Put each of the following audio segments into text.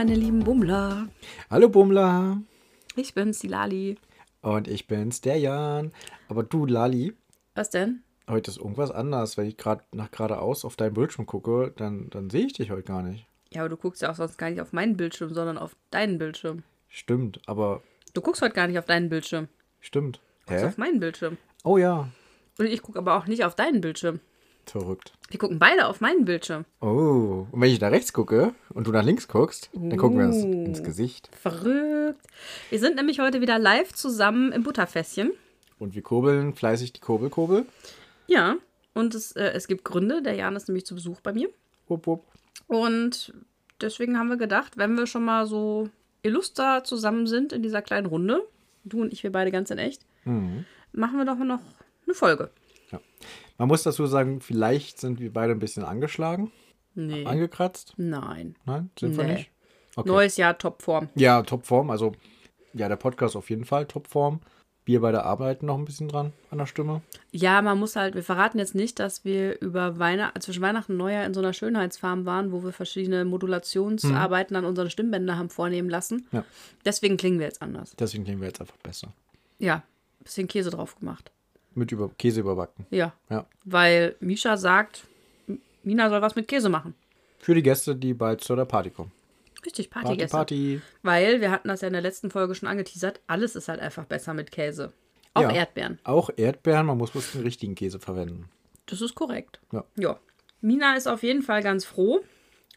meine lieben Bummler. Hallo Bummler. Ich bin's, die Lali. Und ich bin's, der Jan. Aber du, Lali, Was denn? heute ist irgendwas anders. Wenn ich gerade nach geradeaus auf deinen Bildschirm gucke, dann, dann sehe ich dich heute gar nicht. Ja, aber du guckst ja auch sonst gar nicht auf meinen Bildschirm, sondern auf deinen Bildschirm. Stimmt, aber Du guckst heute gar nicht auf deinen Bildschirm. stimmt. Du guckst Hä? auf meinen Bildschirm. Oh ja, Und ich gucke aber auch nicht auf deinen Bildschirm. Verrückt. Wir gucken beide auf meinen Bildschirm. Oh, und wenn ich nach rechts gucke und du nach links guckst, dann gucken wir uns Uh. ins Gesicht. Verrückt. Wir sind nämlich heute wieder live zusammen im Butterfässchen. Und wir kurbeln fleißig die Kurbelkurbel. Ja. Und es, äh, es gibt Gründe. Der Jan ist nämlich zu Besuch bei mir. Wupp, wupp. Und deswegen haben wir gedacht, wenn wir schon mal so illuster zusammen sind in dieser kleinen Runde, du und ich, wir beide ganz in echt, machen wir doch mal noch eine Folge. Ja. Man muss dazu sagen, vielleicht sind wir beide ein bisschen angeschlagen, Nee. angekratzt. Nein. Nein, sind wir Nee. nicht? Okay. Neues Jahr, Topform. Ja, Topform. Also, ja, der Podcast auf jeden Fall Topform. Wir beide arbeiten noch ein bisschen dran an der Stimme. Ja, man muss halt, wir verraten jetzt nicht, dass wir über Weihnachten, zwischen Weihnachten und Neujahr in so einer Schönheitsfarm waren, wo wir verschiedene Modulationsarbeiten an unseren Stimmbänder haben vornehmen lassen. Ja. Deswegen klingen wir jetzt anders. Deswegen klingen wir jetzt einfach besser. Ja, bisschen Käse drauf gemacht. Mit über Käse überbacken. Ja, Ja. weil Misha sagt, Mina soll was mit Käse machen. Für die Gäste, die bald zu der Party kommen. Richtig, Party, Partygäste. Party. Weil, wir hatten das ja in der letzten Folge schon angeteasert, alles ist halt einfach besser mit Käse. Auch Ja. Erdbeeren. Auch Erdbeeren, man muss bloß den richtigen Käse verwenden. Das ist korrekt. Ja. Ja. Mina ist auf jeden Fall ganz froh,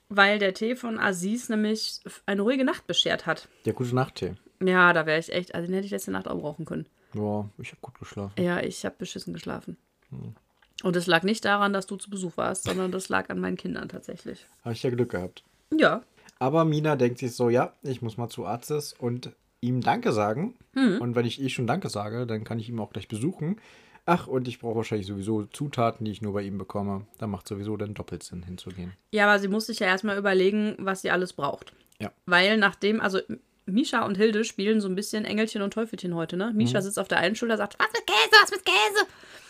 weil der Tee von Aziz nämlich eine ruhige Nacht beschert hat. Der gute Nachttee. Ja, da wäre ich echt, also den hätte ich letzte Nacht auch brauchen können. Ja, ich habe gut geschlafen. Ja, ich habe beschissen geschlafen. Hm. Und es lag nicht daran, dass du zu Besuch warst, sondern das lag an meinen Kindern tatsächlich. Habe ich ja Glück gehabt. Ja, Aber Mina denkt sich so, ja, ich muss mal zu Arztes und ihm Danke sagen. Und wenn ich eh schon Danke sage, dann kann ich ihn auch gleich besuchen. Ach, und ich brauche wahrscheinlich sowieso Zutaten, die ich nur bei ihm bekomme. Da macht sowieso dann doppelt Sinn hinzugehen. Ja, aber sie muss sich ja erstmal überlegen, was sie alles braucht. Ja. Weil nachdem, also Misha und Hilde spielen so ein bisschen Engelchen und Teufelchen heute, ne? Misha sitzt auf der einen Schulter, sagt, was mit Käse, was mit Käse?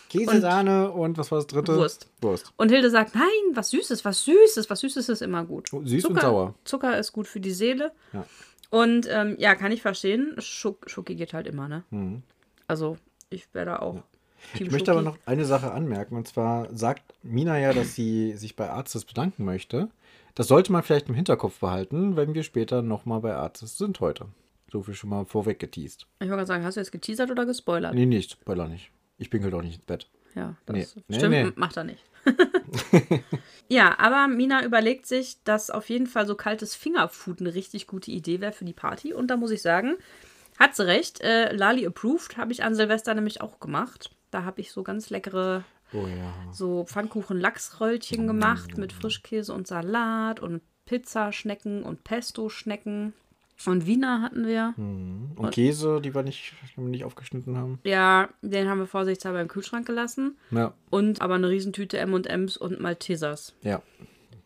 Käse, Sahne und was war das dritte? Wurst. Wurst. Und Hilde sagt, nein, was Süßes, was Süßes, was Süßes ist immer gut. Oh, süß und Zucker, sauer. Zucker ist gut für die Seele. Ja. Und ähm, ja, kann ich verstehen. Schuck, Schoki geht halt immer, ne? Mhm. Also, ich wäre da auch. Team Ich möchte aber noch eine Sache anmerken. Und zwar sagt Mina ja, dass sie sich bei Arztes bedanken möchte. Das sollte man vielleicht im Hinterkopf behalten, wenn wir später nochmal bei Arztes sind heute. So viel schon mal vorweg geteased. Ich wollte gerade sagen, hast du jetzt geteasert oder gespoilert? Nee, nicht. Spoiler nicht. Ich pinkel doch nicht ins Bett. Ja, das Nee. Nee, stimmt, nee. macht er nicht. ja, aber Mina überlegt sich, dass auf jeden Fall so kaltes Fingerfood eine richtig gute Idee wäre für die Party. Und da muss ich sagen, hat sie recht. Äh, Lali approved habe ich an Silvester nämlich auch gemacht. Da habe ich so ganz leckere Oh ja. so Pfannkuchen-Lachsröllchen gemacht mit Frischkäse und Salat und Pizzaschnecken und Pesto-Schnecken. Und Wiener hatten wir. Und Käse, die wir nicht, die wir nicht aufgeschnitten haben. Ja, den haben wir vorsichtshalber im Kühlschrank gelassen. Ja. Und aber eine Riesentüte M&M's und Maltesers. Ja.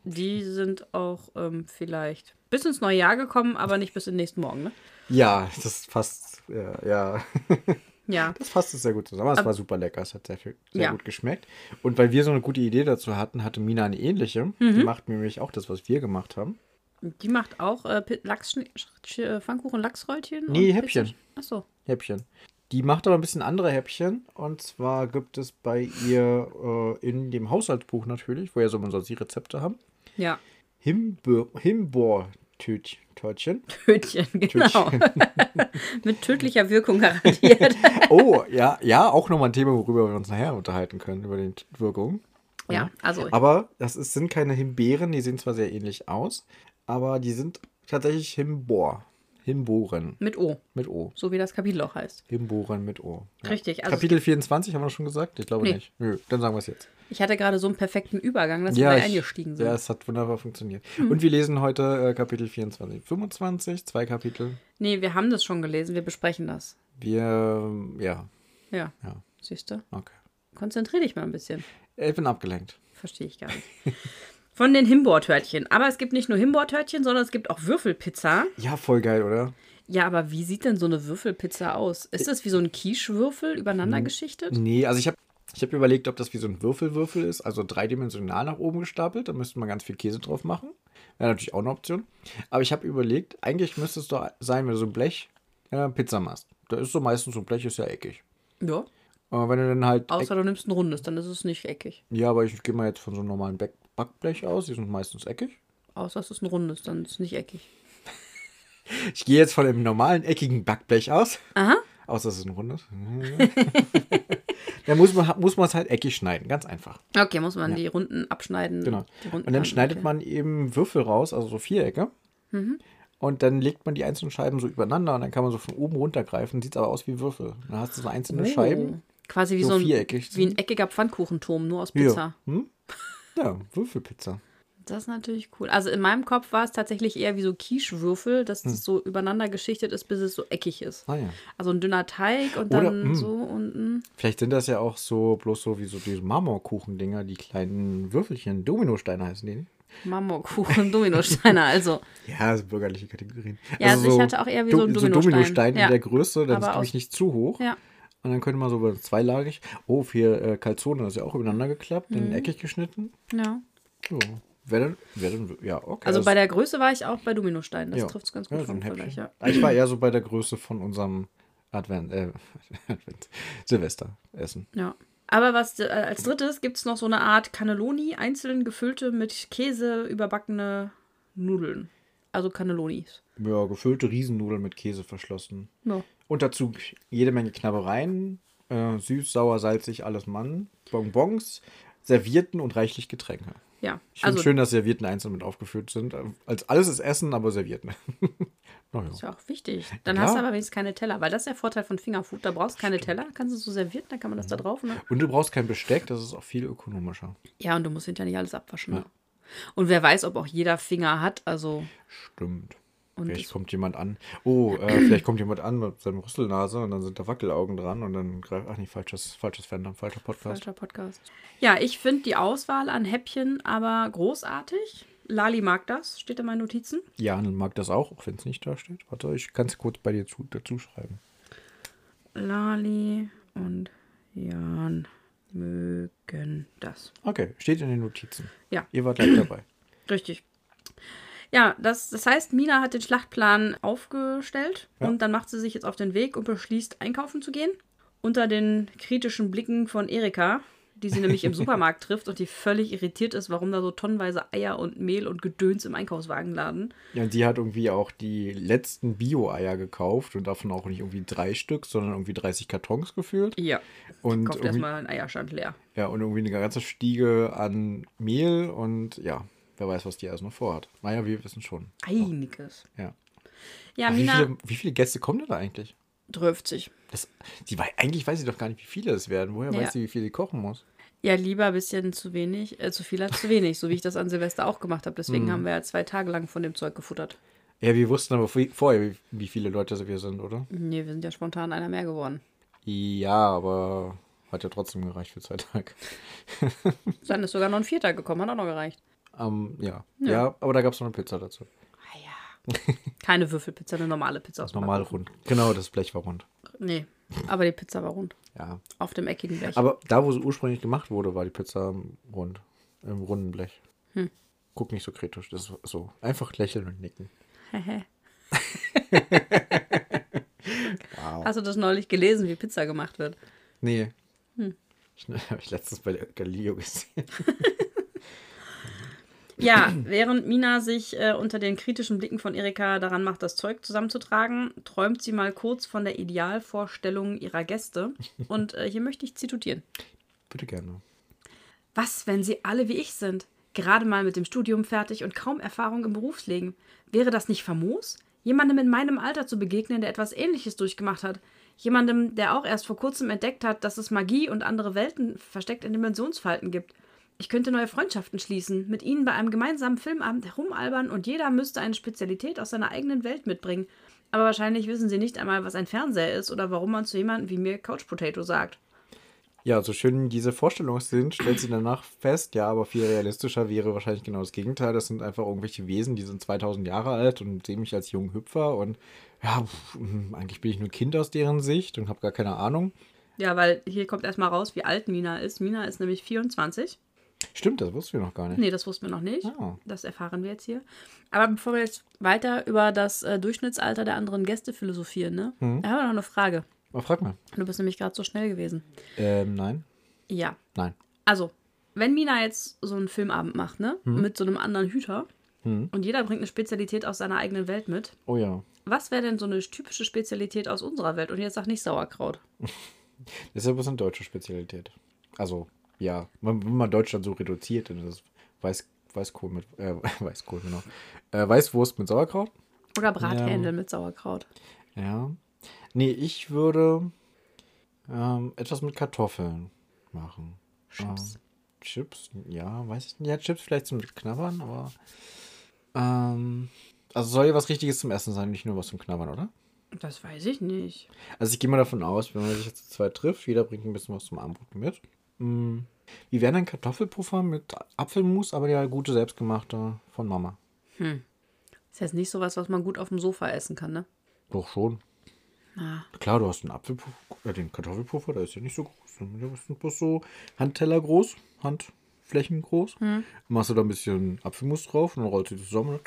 Die sind auch ähm, vielleicht bis ins neue Jahr gekommen, aber nicht bis in den nächsten Morgen, ne? Ja, das passt. Ja, ja. Ja. Das fasst es sehr gut zusammen. Es war super lecker. Es hat sehr, viel, sehr Ja. gut geschmeckt. Und weil wir so eine gute Idee dazu hatten, hatte Mina eine ähnliche. Mhm. Die macht nämlich auch das, was wir gemacht haben. Die macht auch äh, Lachs, äh, Pfannkuchen, Lachsröllchen? Nee, und Häppchen. Pizza- Ach so. Häppchen. Die macht aber ein bisschen andere Häppchen. Und zwar gibt es bei ihr äh, in dem Haushaltsbuch natürlich, wo ja so die Rezepte haben, Ja. Himbo Himbeer-Törtchen. Tötchen, genau. Mit tödlicher Wirkung garantiert. Oh, ja, ja, auch nochmal ein Thema, worüber wir uns nachher unterhalten können, über die Wirkung. ja, also Aber das ist, sind keine Himbeeren, die sehen zwar sehr ähnlich aus, aber die sind tatsächlich Himbor. Himboren mit O, mit O. so wie das Kapitel auch heißt. Himboren mit O. Ja. Richtig, also Kapitel 24 haben wir schon gesagt? Ich glaube Nee. nicht. Nö, dann sagen wir es jetzt. ich hatte gerade so einen perfekten Übergang, dass wir da ich- eingestiegen sind. Ja, es hat wunderbar funktioniert. Und wir lesen heute äh, Kapitel 24. 25, zwei Kapitel. Nee, wir haben das schon gelesen, wir besprechen das. Wir, ähm, ja, Ja, ja, siehst du? okay. Konzentrier dich mal ein bisschen. Ich bin abgelenkt. Verstehe ich gar nicht. Von den Himbeertörtchen. Aber es gibt nicht nur Himbeertörtchen, sondern es gibt auch Würfelpizza. Ja, voll geil, oder? Ja, aber wie sieht denn so eine Würfelpizza aus? Ist das wie so ein Quiche-Würfel übereinander geschichtet? Nee, also ich habe ich hab überlegt, ob das wie so ein Würfelwürfel ist, also dreidimensional nach oben gestapelt. Da müsste man ganz viel Käse drauf machen. Wäre natürlich auch eine Option. Aber ich habe überlegt, eigentlich müsste es doch sein, wenn du so ein Blech äh, Pizza machst. Da ist so meistens so ein Blech, ist ja eckig. Ja. Aber wenn du dann halt. Außer du nimmst ein rundes, dann ist es nicht eckig. Ja, aber ich gehe mal jetzt von so einem normalen Back Backblech aus. Die sind meistens eckig. Außer es ist ein rundes, dann ist es nicht eckig. Ich gehe jetzt von einem normalen eckigen Backblech aus. Aha. Außer es ist ein rundes. dann muss man muss es halt eckig schneiden. Ganz einfach. Okay, muss man die Runden abschneiden. Genau. Runden Und dann schneidet okay. man eben Würfel raus, also so Vierecke. Und dann legt man die einzelnen Scheiben so übereinander und dann kann man so von oben runter greifen. Sieht aber aus wie Würfel. Dann hast du so einzelne Oh. Scheiben. Quasi wie so so, ein, wie ein eckiger Pfannkuchenturm, nur aus Ja. Pizza. Hm? Ja, Würfelpizza. Das ist natürlich cool. Also in meinem Kopf war es tatsächlich eher wie so Quiche-Würfel, dass Hm. das so übereinander geschichtet ist, bis es so eckig ist. Ah ja. Also ein dünner Teig und Oder, dann mm. so unten. Vielleicht sind das ja auch so bloß so wie so diese Marmorkuchendinger, die kleinen Würfelchen. Dominosteine heißen die. nicht? Marmorkuchen, Dominosteine, also. Ja, das sind bürgerliche Kategorien. Ja, also ich hatte auch eher wie so ein Dominostein. Dominostein Ja. in der Größe, dann ist glaube ich nicht zu hoch. Ja. Und dann könnte man so zweilagig. Oh, für äh, Calzone, das ist ja auch übereinander geklappt, Mhm. dann eckig geschnitten. Ja. So. Wäre dann, wär dann, ja, okay. Also bei der Größe war ich auch bei Dominosteinen. Das ja. trifft es ganz ja, gut ein vom Vergleich, ja. Ah, Ich war eher so bei der Größe von unserem Advent, äh, Advent, Silvesteressen. Ja. Aber was äh, als drittes gibt es noch so eine Art Cannelloni, einzeln gefüllte mit Käse überbackene Nudeln. Also Cannellonis. Ja, gefüllte Riesennudeln mit Käse verschlossen. Ja. Und dazu jede Menge Knabbereien, äh, süß, sauer, salzig, alles Mann, Bonbons, Servierten und reichlich Getränke. Ja. Ich finde Also schön, dass Servierten einzeln mit aufgeführt sind. Als alles ist Essen, aber Servierten. naja. ist ja auch wichtig. Dann Ja. hast du aber wenigstens keine Teller, weil das ist der Vorteil von Fingerfood. Da brauchst du keine Teller, kannst du so servieren, dann kann man das da drauf. Ne? Und du brauchst kein Besteck, das ist auch viel ökonomischer. Ja, und du musst hinterher nicht alles abwaschen. Ne? Ja. Und wer weiß, ob auch jeder Finger hat. Also, Stimmt. und Vielleicht kommt jemand an. Oh, äh, vielleicht kommt jemand an mit seinem Rüsselnase und dann sind da Wackelaugen dran und dann greift. Ach nee, falsches, falsches Fandom, falscher Podcast. falscher Podcast. Ja, ich finde die Auswahl an Häppchen aber großartig. Lali mag das, steht in meinen Notizen. Jan mag das auch, auch wenn es nicht da steht. Warte, ich kann es kurz bei dir zu, dazu schreiben. Lali und Jan mögen das. Okay, steht in den Notizen. Ja. Ihr wart gleich dabei. Richtig. Ja, das, das heißt, Mina hat den Schlachtplan aufgestellt Ja. und dann macht sie sich jetzt auf den Weg und beschließt, einkaufen zu gehen. Unter den kritischen Blicken von Erika, die sie nämlich im Supermarkt trifft und die völlig irritiert ist, warum da so tonnenweise Eier und Mehl und Gedöns im Einkaufswagen laden. Ja, und sie hat irgendwie auch die letzten Bio-Eier gekauft und davon auch nicht irgendwie drei Stück, sondern irgendwie 30 Kartons gefühlt. Ja, Und kauft erstmal einen Eierstand leer. ja, und irgendwie eine ganze Stiege an Mehl und ja, wer weiß, was die alles noch vorhat. Naja, wir wissen schon. Einiges. Ja. Ja, wie, Mina viele, wie viele Gäste kommen denn da eigentlich? tröpft sich. Das, die, eigentlich weiß sie doch gar nicht, wie viele es werden. Woher Ja. weiß sie, wie viel sie kochen muss? Ja, lieber ein bisschen zu wenig, äh, zu viel als zu wenig, so wie ich das an Silvester auch gemacht habe. Deswegen Mhm. haben wir ja zwei Tage lang von dem Zeug gefuttert. Ja, wir wussten aber vorher, wie, viele Leute wir sind, oder? Nee, wir sind ja spontan einer mehr geworden. Ja, aber hat ja trotzdem gereicht für zwei Tage. Dann ist sogar noch ein Vierter gekommen, hat auch noch gereicht. Ähm, ja. Ja. ja. aber da gab es noch eine Pizza dazu. Keine Würfelpizza, eine normale Pizza aus Normal Backofen. rund. Genau, das Blech war rund. Nee, aber die Pizza war rund. Ja. Auf dem eckigen Blech. Aber da, wo sie ursprünglich gemacht wurde, war die Pizza rund. Im runden Blech. Hm. Guck nicht so kritisch. Das ist so. Einfach lächeln und nicken. Wow. Hast du das neulich gelesen, wie Pizza gemacht wird? Nee. Hm. Ich habe ich letztens bei Galileo gesehen. Ja, während Mina sich äh, unter den kritischen Blicken von Erika daran macht, das Zeug zusammenzutragen, träumt sie mal kurz von der Idealvorstellung ihrer Gäste. Und äh, hier möchte ich zitieren. Bitte gerne. Was, wenn sie alle wie ich sind? Gerade mal mit dem Studium fertig und kaum Erfahrung im Berufsleben. Wäre das nicht famos? Jemandem in meinem Alter zu begegnen, der etwas Ähnliches durchgemacht hat. Jemandem, der auch erst vor kurzem entdeckt hat, dass es Magie und andere Welten versteckt in Dimensionsfalten gibt. Ich könnte neue Freundschaften schließen, mit ihnen bei einem gemeinsamen Filmabend herumalbern und jeder müsste eine Spezialität aus seiner eigenen Welt mitbringen. Aber wahrscheinlich wissen sie nicht einmal, was ein Fernseher ist oder warum man zu jemandem wie mir Couch Potato sagt. Ja, so schön diese Vorstellungen sind, stellt sie danach fest, ja, aber viel realistischer wäre wahrscheinlich genau das Gegenteil. Das sind einfach irgendwelche Wesen, die sind 2000 Jahre alt und sehen mich als jungen Hüpfer und ja, hm, eigentlich bin ich nur Kind aus deren Sicht und habe gar keine Ahnung. Ja, weil hier kommt erstmal raus, wie alt Mina ist. Mina ist nämlich 24. Stimmt, das wussten wir noch gar nicht. Nee, das wussten wir noch nicht. Ah. Das erfahren wir jetzt hier. Aber bevor wir jetzt weiter über das äh, Durchschnittsalter der anderen Gäste philosophieren, ne? Mhm. Da haben wir noch eine Frage. Oh, frag mal. Du bist nämlich gerade so schnell gewesen. Ähm, nein. Ja. Nein. Also, wenn Mina jetzt so einen Filmabend macht, ne? Mhm. Mit so einem anderen Hüter und jeder bringt eine Spezialität aus seiner eigenen Welt mit. Oh ja. Was wäre denn so eine typische Spezialität aus unserer Welt? Und jetzt sag nicht Sauerkraut. Das ist ja bloß eine deutsche Spezialität. Also, ja. Wenn wenn man Deutschland so reduziert, dann ist es Weiß, Weißkohl mit. Äh, Weißkohl, genau. Äh, Weißwurst mit Sauerkraut. Oder Brathändel mit Sauerkraut. Ja. Nee, ich würde ähm, etwas mit Kartoffeln machen. Chips. Ähm, Chips? Ja, weiß ich nicht. Ja, Chips vielleicht zum Knabbern, aber. Ähm, also soll ja was Richtiges zum Essen sein, nicht nur was zum Knabbern, oder? Das weiß ich nicht. Also ich gehe mal davon aus, wenn man sich jetzt zu zweit trifft, jeder bringt ein bisschen was zum Abendbrot mit. Mm. Wie wäre denn Kartoffelpuffer mit Apfelmus, aber der gute selbstgemachte von Mama? Ist jetzt nicht sowas, was man gut auf dem Sofa essen kann, ne? Doch schon. Ah. Klar, du hast den Apfelpuffer, äh, den Kartoffelpuffer, der ist ja nicht so groß. Der ist bloß so Handteller groß, Handflächen groß. Machst du da ein bisschen Apfelmus drauf und dann rollst du die zusammen.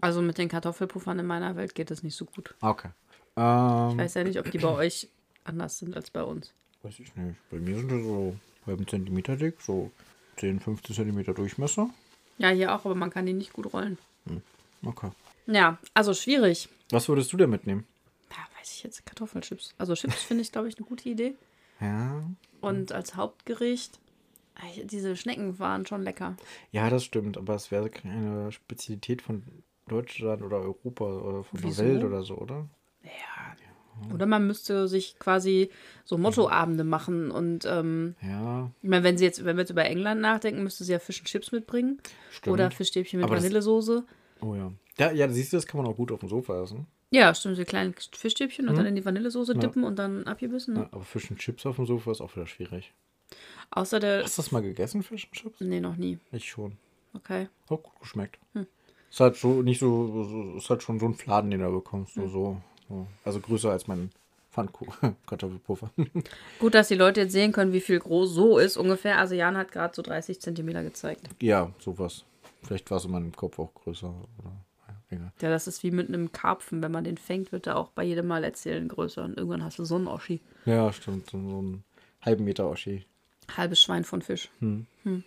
Also mit den Kartoffelpuffern in meiner Welt geht es nicht so gut. Ah, okay. Ähm, Ich weiß ja nicht, ob die bei euch anders sind als bei uns. Weiß ich nicht. Bei mir sind die so halben Zentimeter dick, so 10, 15 Zentimeter Durchmesser. Ja, hier auch, aber man kann die nicht gut rollen. Okay. Ja, also schwierig. Was würdest du denn mitnehmen? Ja, weiß ich jetzt, Kartoffelchips. Also Chips finde ich, glaube ich, eine gute Idee. Ja. Und als Hauptgericht, diese Schnecken waren schon lecker. Ja, das stimmt, aber es wäre keine Spezialität von Deutschland oder Europa oder von Wieso? der Welt oder so, oder? Oder man müsste sich quasi so Mottoabende machen. Und ähm, Ja, ich meine, wenn sie jetzt, wenn wir jetzt über England nachdenken, müsste sie ja Fish and Chips mitbringen. stimmt. Oder Fischstäbchen mit Vanillesoße. Oh ja. Ja, ja, siehst du, das kann man auch gut auf dem Sofa essen. Ja, stimmt, so kleine Fischstäbchen und dann in die Vanillesoße dippen und dann abgebissen. Ne? Ja, aber Fisch und Chips auf dem Sofa ist auch wieder schwierig. Außer der. Hast du das mal gegessen, Fisch und Chips? Nee, noch nie. Ich schon. Okay. Hat gut geschmeckt. Ist halt so nicht so, so, ist halt schon so ein Fladen, den du bekommst. So, so, so. Also größer als mein Pfannkuchen, Kartoffelpuffer. Gut, dass die Leute jetzt sehen können, wie viel groß so ist ungefähr. Also Jan hat gerade so 30 Zentimeter gezeigt. ja, sowas. Vielleicht war es in meinem Kopf auch größer. Oder, ja, egal. Ja, das ist wie mit einem Karpfen. Wenn man den fängt, wird er auch bei jedem Mal erzählen größer. Und irgendwann hast du so einen Oschi. Ja, stimmt. So, einen halben Meter Oschi. Halbes Schwein von Fisch.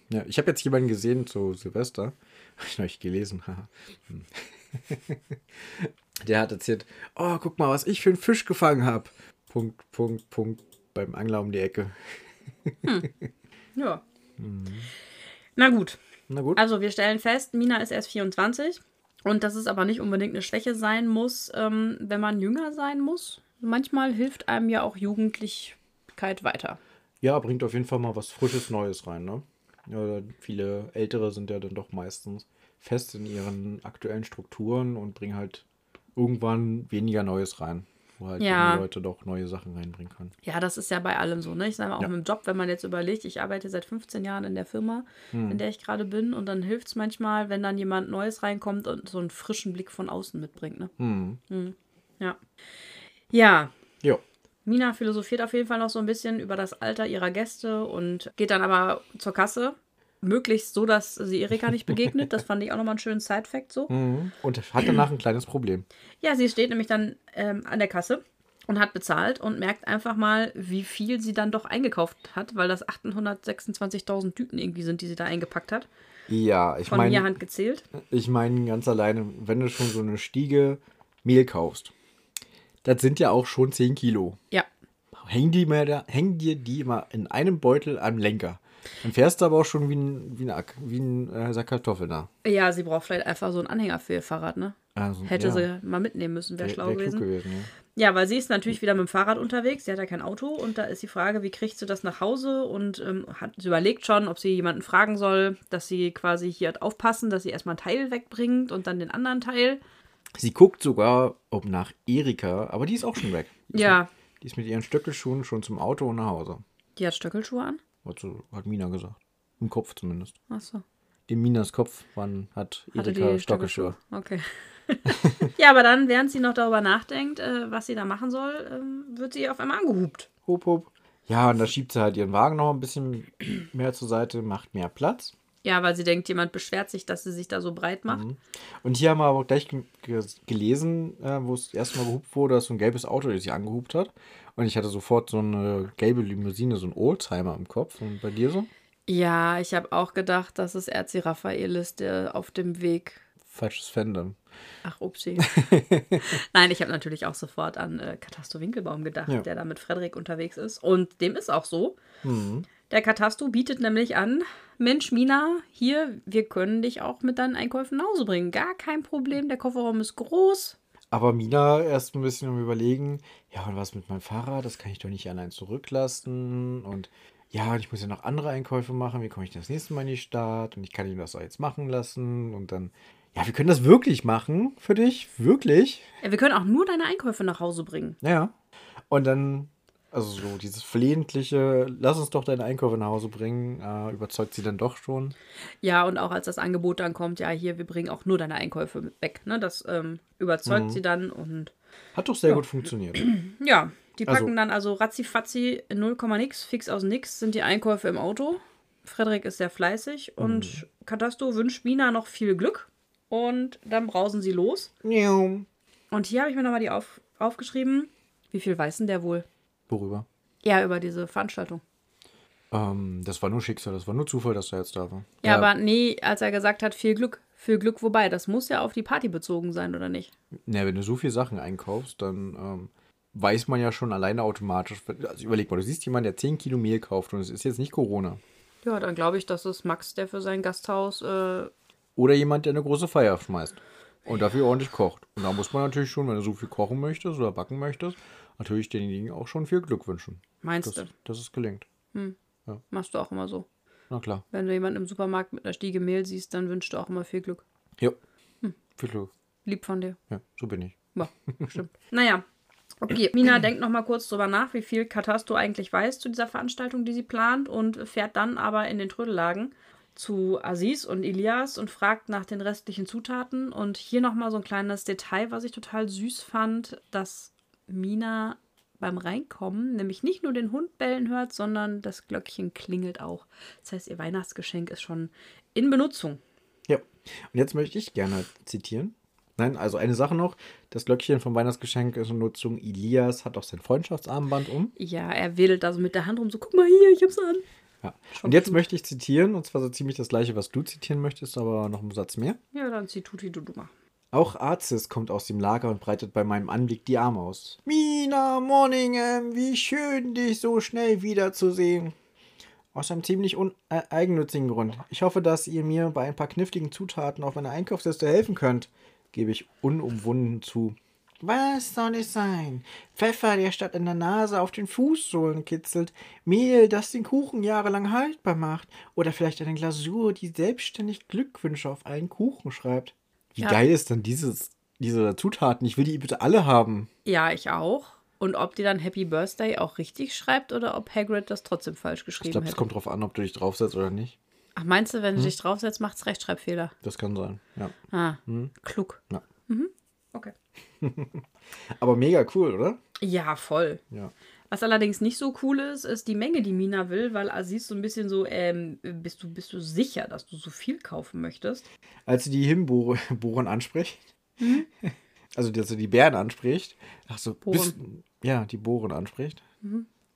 Ja, ich habe jetzt jemanden gesehen zu Silvester. Habe ich neulich gelesen. Hm. Der hat erzählt, oh, guck mal, was ich für einen Fisch gefangen habe. Punkt, Punkt, Punkt, beim Angler um die Ecke. Ja. Na gut. Na gut. Also wir stellen fest, Mina ist erst 24. Und dass es aber nicht unbedingt eine Schwäche sein muss, ähm, wenn man jünger sein muss. Manchmal hilft einem ja auch Jugendlichkeit weiter. Ja, bringt auf jeden Fall mal was Frisches Neues rein, ne? Ja, viele Ältere sind ja dann doch meistens fest in ihren aktuellen Strukturen und bringen halt irgendwann weniger Neues rein. Wo halt Ja. junge Leute doch neue Sachen reinbringen können. Ja, das ist ja bei allem so. Ne? Ich sage mal auch Ja. mit dem Job, wenn man jetzt überlegt, ich arbeite seit 15 Jahren in der Firma, in der ich gerade bin, und dann hilft es manchmal, wenn dann jemand Neues reinkommt und so einen frischen Blick von außen mitbringt. Ne? Hm. Ja. Ja, Jo. Mina philosophiert auf jeden Fall noch so ein bisschen über das Alter ihrer Gäste und geht dann aber zur Kasse. Möglichst so, dass sie Erika nicht begegnet. Das fand ich auch nochmal einen schönen Side-Fact so. Mhm. Und hat danach ein kleines Problem. Ja, sie steht nämlich dann ähm, an der Kasse und hat bezahlt und merkt einfach mal, wie viel sie dann doch eingekauft hat, weil das 826.000 Tüten irgendwie sind, die sie da eingepackt hat. Ja, ich Von mir meine, Hand gezählt. ich meine ganz alleine, wenn du schon so eine Stiege Mehl kaufst, das sind ja auch schon 10 Kilo. Ja. Häng, die mal da, häng dir die mal in einem Beutel am Lenker. Dann fährst du aber auch schon wie ein, wie ein, Ack- wie ein äh, Sack Kartoffeln da. Ja, sie braucht vielleicht einfach so einen Anhänger für ihr Fahrrad, ne? Also, Hätte ja, sie mal mitnehmen müssen, wäre wär- schlau wär gewesen. gewesen ja. Ja, weil sie ist natürlich wieder mit dem Fahrrad unterwegs. Sie hat ja kein Auto und da ist die Frage, wie kriegt sie das nach Hause? Und ähm, hat, sie überlegt schon, ob sie jemanden fragen soll, dass sie quasi hier hat aufpassen, dass sie erstmal einen Teil wegbringt und dann den anderen Teil. Sie guckt sogar ob nach Erika, aber die ist auch schon weg. Die Ja, Mit, die ist mit ihren Stöckelschuhen schon zum Auto und nach Hause. die hat Stöckelschuhe an. Hat, so, hat Mina gesagt. Im Kopf zumindest. Achso. In Minas Kopf waren, hat Erika die Stockelschuhe. Okay. ja, aber dann, während sie noch darüber nachdenkt, äh, was sie da machen soll, ähm, wird sie auf einmal angehupt. Hop, hop. Ja, und da schiebt sie halt ihren Wagen noch ein bisschen mehr zur Seite, macht mehr Platz. Ja, weil sie denkt, jemand beschwert sich, dass sie sich da so breit macht. Mhm. Und hier haben wir aber gleich ge ge gelesen, äh, wo es erstmal gehupt wurde, dass so ein gelbes Auto sich angehupt hat. Und ich hatte sofort so eine gelbe Limousine, so ein Oldtimer im Kopf. Und bei dir so? Ja, ich habe auch gedacht, dass es Erzi Raphael ist, der auf dem Weg. Falsches Fandom. Ach, upsi. Nein, ich habe natürlich auch sofort an äh, Katasto Winkelbaum gedacht, Ja. der da mit Frederik unterwegs ist. Und dem ist auch so. Mhm. Der Katasto bietet nämlich an, Mensch, Mina, hier, wir können dich auch mit deinen Einkäufen nach Hause bringen. Gar kein Problem, der Kofferraum ist groß. Aber Mina erst ein bisschen am Überlegen, ja, und was mit meinem Fahrrad? Das kann ich doch nicht allein zurücklassen. Und ja, und ich muss ja noch andere Einkäufe machen. Wie komme ich das nächste Mal in die Stadt? Und ich kann ihm das auch jetzt machen lassen. Und dann, ja, wir können das wirklich machen für dich. Wirklich. Ja, wir können auch nur deine Einkäufe nach Hause bringen. Ja. Und dann, also so dieses flehentliche, lass uns doch deine Einkäufe nach Hause bringen, äh, überzeugt sie dann doch schon. Ja, und auch als das Angebot dann kommt, ja, hier, wir bringen auch nur deine Einkäufe weg. Ne? Das ähm, überzeugt Mhm. sie dann und Hat doch sehr gut funktioniert. ja, die Also- packen dann also ratzifatzi in 0, nix, fix aus nix sind die Einkäufe im Auto. Frederik ist sehr fleißig und Mhm. Katasto wünscht Mina noch viel Glück und dann brausen sie los. Miau. Und hier habe ich mir nochmal die auf, aufgeschrieben. Wie viel weiß denn der wohl? Worüber? Ja, über diese Veranstaltung. Ähm, das war nur Schicksal, das war nur Zufall, dass er jetzt da war. Ja, aber nee, als er gesagt hat, viel Glück. Viel Glück, wobei, das muss ja auf die Party bezogen sein, oder nicht? Na, wenn du so viel Sachen einkaufst, dann ähm, weiß man ja schon alleine automatisch. Also überleg mal, du siehst jemanden, der 10 Kilo Mehl kauft und es ist jetzt nicht Corona. Ja, dann glaube ich, das ist Max, der für sein Gasthaus. Äh, Oder jemand, der eine große Feier schmeißt und dafür ordentlich kocht. Und da muss man natürlich schon, wenn du so viel kochen möchtest oder backen möchtest, natürlich denjenigen auch schon viel Glück wünschen. meinst Dass, du? dass es gelingt. Machst du auch immer so. Na klar. Wenn du jemanden im Supermarkt mit einer Stiege Mehl siehst, dann wünschst du auch immer viel Glück. Ja. Viel Glück. Lieb von dir. Ja, so bin ich. Ja, stimmt. naja. Okay, Mina denkt noch mal kurz drüber nach, wie viel Katasto eigentlich weiß zu dieser Veranstaltung, die sie plant und fährt dann aber in den Trödellagen zu Aziz und Elias und fragt nach den restlichen Zutaten. Und hier noch mal so ein kleines Detail, was ich total süß fand, dass Mina beim Reinkommen nämlich nicht nur den Hund bellen hört, sondern das Glöckchen klingelt auch. Das heißt, ihr Weihnachtsgeschenk ist schon in Benutzung. Ja. Und jetzt möchte ich gerne zitieren. Nein, also eine Sache noch. Das Glöckchen vom Weihnachtsgeschenk ist in Nutzung. Elias hat auch sein Freundschaftsarmband um. Ja, er wedelt da so mit der Hand rum, so guck mal hier, ich hab's an. Ja. Schon Und jetzt cute. möchte ich zitieren, und zwar so ziemlich das gleiche, was du zitieren möchtest, aber noch einen Satz mehr. Ja, dann zieh Tuti du, du mal. Auch Arzis kommt aus dem Lager und breitet bei meinem Anblick die Arme aus. Mina Morningham, wie schön, dich so schnell wiederzusehen. Aus einem ziemlich uneigennützigen Grund. Ich hoffe, dass ihr mir bei ein paar kniffligen Zutaten auf meiner Einkaufsliste helfen könnt, gebe ich unumwunden zu. Was soll es sein? Pfeffer, der statt in der Nase auf den Fußsohlen kitzelt, Mehl, das den Kuchen jahrelang haltbar macht, oder vielleicht eine Glasur, die selbstständig Glückwünsche auf allen Kuchen schreibt. Wie Ja. geil ist denn dieses, diese Zutaten? Ich will die bitte alle haben. Ja, ich auch. Und ob die dann Happy Birthday auch richtig schreibt oder ob Hagrid das trotzdem falsch Ich geschrieben glaube, es kommt drauf an, ob du dich draufsetzt oder nicht. Ach, meinst du, wenn du dich draufsetzt, macht's Rechtschreibfehler? Das kann sein, ja. Ah, klug. Ja. Mhm. Okay. Aber mega cool, oder? Ja, voll. Ja. Was allerdings nicht so cool ist, ist die Menge, die Mina will, weil Aziz so ein bisschen so, ähm, bist du, bist du sicher, dass du so viel kaufen möchtest? Als sie die Himbohren anspricht, also dass sie die Bären anspricht, ach so, bist, ja, die Bohren anspricht,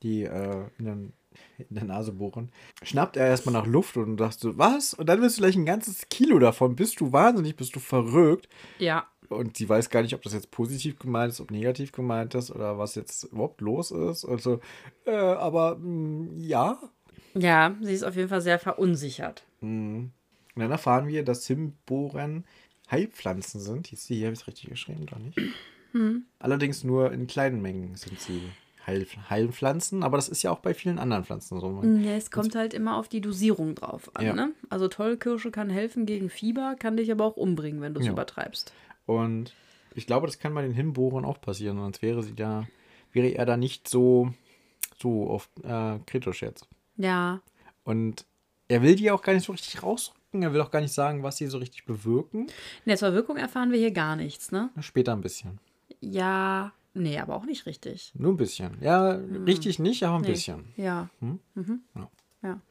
die äh, in, den, in der Nase bohren, schnappt er erstmal nach Luft und sagt so, was? Und dann willst du gleich ein ganzes Kilo davon. Bist du wahnsinnig? Bist du verrückt? Ja. Und sie weiß gar nicht, ob das jetzt positiv gemeint ist, ob negativ gemeint ist oder was jetzt überhaupt los ist. Und so, äh, aber mh, ja. Ja, sie ist auf jeden Fall sehr verunsichert. Und dann erfahren wir, dass Himbohren Heilpflanzen sind. Hieß die hier, habe ich es richtig geschrieben, oder nicht? Allerdings nur in kleinen Mengen sind sie Heil, Heilpflanzen, aber das ist ja auch bei vielen anderen Pflanzen so. Ja, es kommt halt immer auf die Dosierung drauf an. Ja. Ne? Also Tollkirsche kann helfen gegen Fieber, kann dich aber auch umbringen, wenn du es Ja. übertreibst. Und ich glaube, das kann bei den Himbohren auch passieren, sonst wäre sie da, wäre er da nicht so, so oft äh, kritisch jetzt. Ja, Und er will die auch gar nicht so richtig rausrücken. Er will auch gar nicht sagen, was sie so richtig bewirken. in der zur Wirkung erfahren wir hier gar nichts, ne? Später ein bisschen. Ja, Nee, aber auch nicht richtig. Nur ein bisschen. Ja, richtig nicht, aber ein Hm. Nee. bisschen. Ja. Ja. Ja.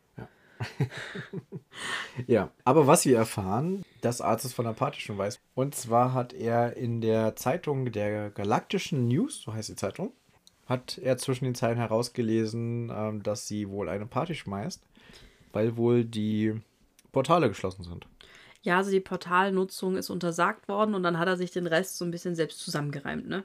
Ja, aber was wir erfahren, dass Arzt von der Party schon weiß. Und zwar hat er in der Zeitung der Galaktischen News, so heißt die Zeitung, hat er zwischen den Zeilen herausgelesen, ähm, dass sie wohl eine Party schmeißt, weil wohl die Portale geschlossen sind. Ja, also die Portalnutzung ist untersagt worden und dann hat er sich den Rest so ein bisschen selbst zusammengereimt, ne?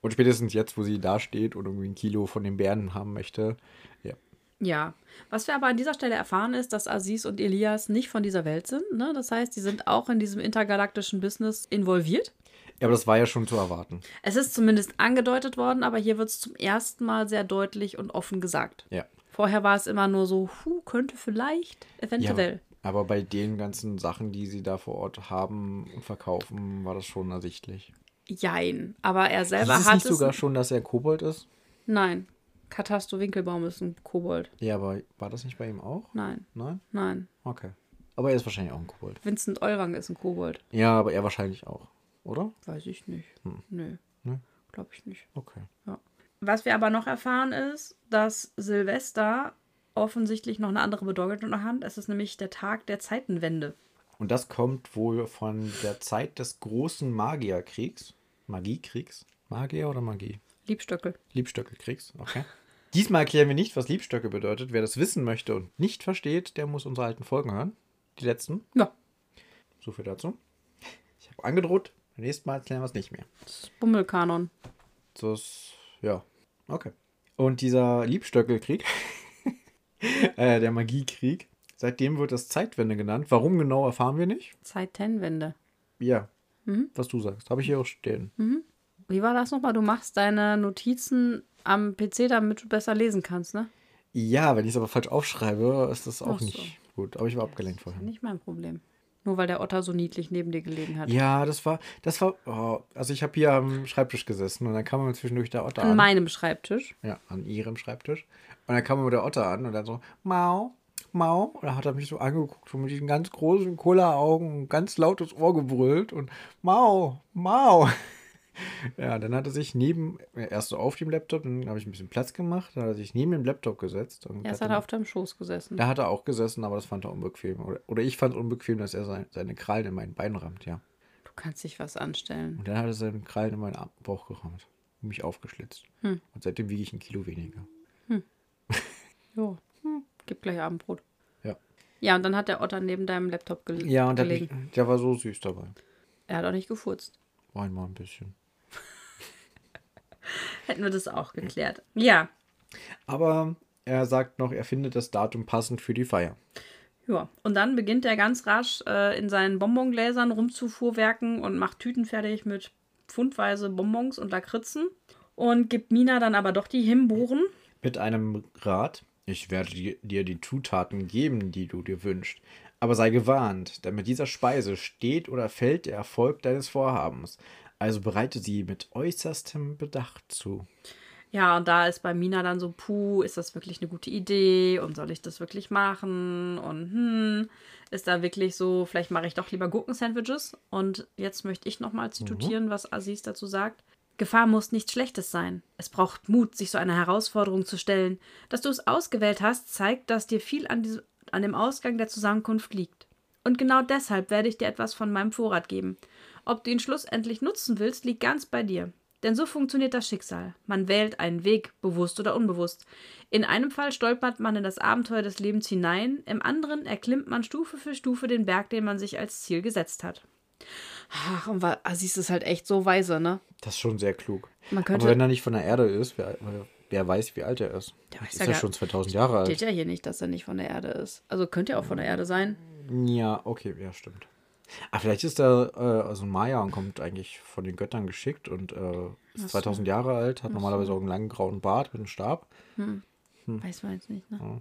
Und spätestens jetzt, wo sie da steht und irgendwie ein Kilo von den Bären haben möchte, ja. Ja. Was wir aber an dieser Stelle erfahren ist, dass Aziz und Elias nicht von dieser Welt sind, ne? Das heißt, die sind auch in diesem intergalaktischen Business involviert. Ja, aber das war ja schon zu erwarten. Es ist zumindest angedeutet worden, aber hier wird es zum ersten Mal sehr deutlich und offen gesagt. Ja. Vorher war es immer nur so, hu, könnte vielleicht, Ja, eventuell. aber bei den ganzen Sachen, die sie da vor Ort haben und verkaufen, war das schon ersichtlich. Jein. Aber er selber Ist es hat nicht es. sogar schon, dass er Kobold ist? Nein. Katasto Winkelbaum ist ein Kobold. Ja, aber war das nicht bei ihm auch? Nein, Nein? nein. Okay. Aber er ist wahrscheinlich auch ein Kobold. Vincent Olwang ist ein Kobold. Ja, aber er wahrscheinlich auch, oder? Weiß ich nicht. Nö. Nö. Glaube ich nicht. Okay. Was wir aber noch erfahren ist, dass Silvester offensichtlich noch eine andere Bedeutung hat. Es ist nämlich der Tag der Zeitenwende. Und das kommt wohl von der Zeit des großen Magierkriegs. Magiekriegs? Magier oder Magie? Liebstöckel. Liebstöckelkriegs, okay. Diesmal erklären wir nicht, was Liebstöcke bedeutet. Wer das wissen möchte und nicht versteht, der muss unsere alten Folgen hören. Die letzten. Ja, So viel dazu. Ich habe angedroht, beim nächsten Mal erklären wir es nicht mehr. das ist Bummelkanon. Das, ja, okay. Und dieser Liebstöckelkrieg, äh, der Magiekrieg, seitdem wird das Zeitwende genannt. Warum genau erfahren wir nicht? Zeitenwende. Ja, was du sagst. Habe ich hier auch stehen. Wie war das nochmal? Du machst deine Notizen am PC, damit du besser lesen kannst, ne? Ja, wenn ich es aber falsch aufschreibe, ist das auch so. nicht gut. Aber ich war abgelenkt vorhin. Nicht mein Problem. Nur weil der Otter so niedlich neben dir gelegen hat. Ja, das war, das war, oh, also ich habe hier am Schreibtisch gesessen und dann kam mir zwischendurch der Otter An an. meinem Schreibtisch. Ja, an ihrem Schreibtisch. Und dann kam mir der Otter an und dann so, Mau, Mau. Und dann hat er mich so angeguckt, so mit diesen ganz großen Cola-Augen und ganz lautes Ohr gebrüllt und Mau, Mau. Ja, dann hat er sich neben, erst so auf dem Laptop, dann habe ich ein bisschen Platz gemacht, dann hat er sich neben dem Laptop gesetzt. Und Erst hat hat er auf deinem Schoß gesessen. da hat er auch gesessen, aber das fand er unbequem. Oder, oder ich fand es unbequem, dass er sein, seine Krallen in mein Bein rammt, ja. Du kannst dich was anstellen. Und dann hat er seine Krallen in meinen Bauch gerammt und mich aufgeschlitzt. Hm. Und seitdem wiege ich ein Kilo weniger. Jo. Hm. Gib gleich Abendbrot. Ja. Ja, und dann hat der Otter neben deinem Laptop gel Ja, und der, gelegen. der war so süß dabei. Er hat auch nicht gefurzt. Einmal ein bisschen. Hätten wir das auch geklärt. Ja. Aber er sagt noch, er findet das Datum passend für die Feier. Ja. Und dann beginnt er ganz rasch äh, in seinen Bonbongläsern rumzufuhrwerken und macht Tüten fertig mit pfundweise Bonbons und Lakritzen. Und gibt Mina dann aber doch die Himbeeren. Mit einem Rat, ich werde di- dir die Zutaten geben, die du dir wünschst. Aber sei gewarnt, denn mit dieser Speise steht oder fällt der Erfolg deines Vorhabens. Also bereite sie mit äußerstem Bedacht zu. Ja, und da ist bei Mina dann so, puh, ist das wirklich eine gute Idee und soll ich das wirklich machen? Und hm, ist da wirklich so, vielleicht mache ich doch lieber Gurkensandwiches. Und jetzt möchte ich nochmal zitieren, was Aziz dazu sagt. Gefahr muss nichts Schlechtes sein. Es braucht Mut, sich so einer Herausforderung zu stellen. Dass du es ausgewählt hast, zeigt, dass dir viel an, diesem, an dem Ausgang der Zusammenkunft liegt. Und genau deshalb werde ich dir etwas von meinem Vorrat geben. Ob du ihn schlussendlich nutzen willst, liegt ganz bei dir. Denn so funktioniert das Schicksal. Man wählt einen Weg, bewusst oder unbewusst. In einem Fall stolpert man in das Abenteuer des Lebens hinein, im anderen erklimmt man Stufe für Stufe den Berg, den man sich als Ziel gesetzt hat. Ach, und Aziz ist halt echt so weise, ne? Das ist schon sehr klug. Man könnte- Aber wenn er nicht von der Erde ist, wer, wer weiß, wie alt er ist. Der weiß ist ja ja gar- schon 2000 Jahre Steht alt. ja hier nicht, dass er nicht von der Erde ist. Also könnte ja auch von der Erde sein. Ja, okay, ja, stimmt. Ah, vielleicht ist er äh, also ein Maya und kommt eigentlich von den Göttern geschickt und äh, ist 2000 Jahre alt, hat normalerweise auch einen langen grauen Bart mit einem Stab. Weiß man jetzt nicht, ne?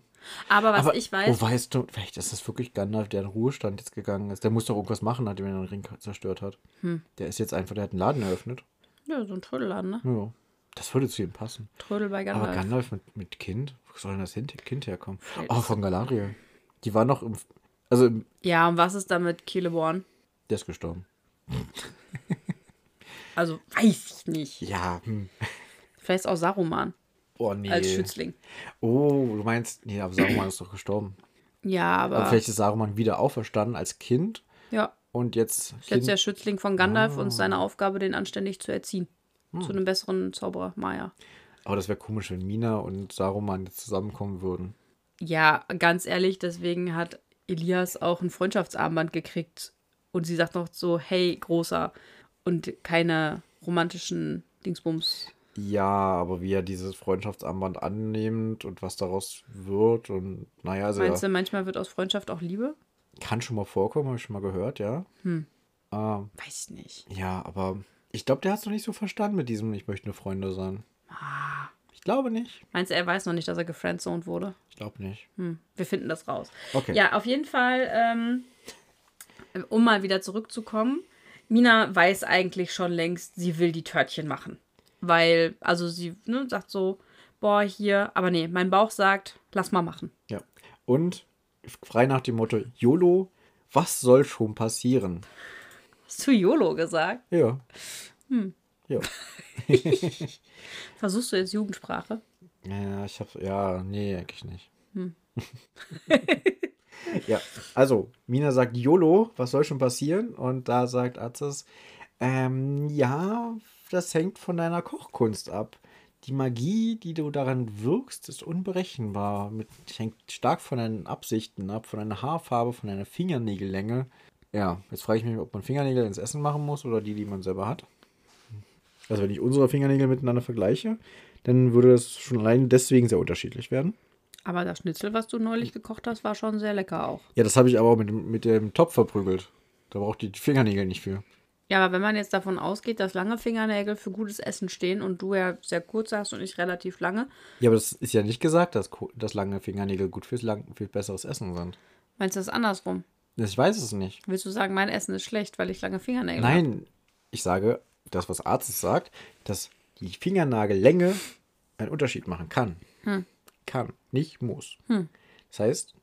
Aber was Aber, ich weiß, Oh, weißt du, vielleicht ist das wirklich Gandalf, der in Ruhestand jetzt gegangen ist. Der muss doch irgendwas machen, nachdem er den Ring zerstört hat. Hm. Der ist jetzt einfach, der hat einen Laden eröffnet. ja, so ein Trödelladen, ne? Ja. Das würde zu ihm passen. Trödel bei Aber Gandalf. Gandalf mit, mit Kind? Wo soll denn das Kind herkommen? Vielleicht Oh, von Galadriel. Die war noch im. Also, Ja, und was ist da mit Celeborn? der ist gestorben. Also, weiß ich nicht. Ja, hm. Vielleicht auch Saruman Oh, nee. als Schützling. Oh, du meinst, nee, aber Saruman ist doch gestorben. Ja, aber. Aber vielleicht ist Saruman wieder auferstanden als Kind ja, und jetzt. ist jetzt Kind, der Schützling von Gandalf Ah. und seine Aufgabe, den anständig zu erziehen. Hm. Zu einem besseren Zauberer, Maya. aber das wäre komisch, wenn Mina und Saruman jetzt zusammenkommen würden. Ja, ganz ehrlich, deswegen hat Elias auch ein Freundschaftsarmband gekriegt. Und sie sagt noch so, hey, großer. Und keine romantischen Dingsbums. Ja, aber wie er dieses Freundschaftsarmband annimmt und was daraus wird und naja, also Meinst du, manchmal wird aus Freundschaft auch Liebe? kann schon mal vorkommen, habe ich schon mal gehört, ja. Hm. Ähm, Weiß nicht. ja, aber ich glaube, der hat es noch nicht so verstanden mit diesem, ich möchte nur Freunde sein. Ah. Ich glaube nicht. Meinst du, er weiß noch nicht, dass er gefriendzoned wurde? Ich glaube nicht. Hm. Wir finden das raus. Okay. Ja, auf jeden Fall, ähm, um mal wieder zurückzukommen. Mina weiß eigentlich schon längst, sie will die Törtchen machen. Weil, also sie ne, sagt so, boah, hier, aber nee, mein Bauch sagt, lass mal machen. Ja. Und frei nach dem Motto YOLO, was soll schon passieren? Hast du YOLO gesagt? Ja. Hm. Ja. Versuchst du jetzt Jugendsprache? Ja, ich habe ja, nee, eigentlich nicht. Hm. ja, also Mina sagt YOLO, was soll schon passieren? Und da sagt Aziz, ähm, ja, das hängt von deiner Kochkunst ab. Die Magie, die du daran wirkst, ist unberechenbar. Mit, hängt stark von deinen Absichten ab, von deiner Haarfarbe, von deiner Fingernägellänge. Ja, jetzt frage ich mich, ob man Fingernägel ins Essen machen muss oder die, die man selber hat. Also wenn ich unsere Fingernägel miteinander vergleiche, dann würde das schon allein deswegen sehr unterschiedlich werden. Aber das Schnitzel, was du neulich gekocht hast, war schon sehr lecker auch. Ja, das habe ich aber auch mit dem, mit dem Topf verprügelt. Da braucht die Fingernägel nicht für. Ja, aber wenn man jetzt davon ausgeht, dass lange Fingernägel für gutes Essen stehen und du ja sehr kurz hast und ich relativ lange, Ja, aber das ist ja nicht gesagt, dass, dass lange Fingernägel gut fürs lang, für besseres Essen sind. meinst du das andersrum? Ich weiß es nicht. Willst du sagen, mein Essen ist schlecht, weil ich lange Fingernägel habe? Nein, ich sage, das, was Arzt sagt, dass die Fingernagellänge einen Unterschied machen kann. Hm. Kann, nicht muss. Hm. Das heißt,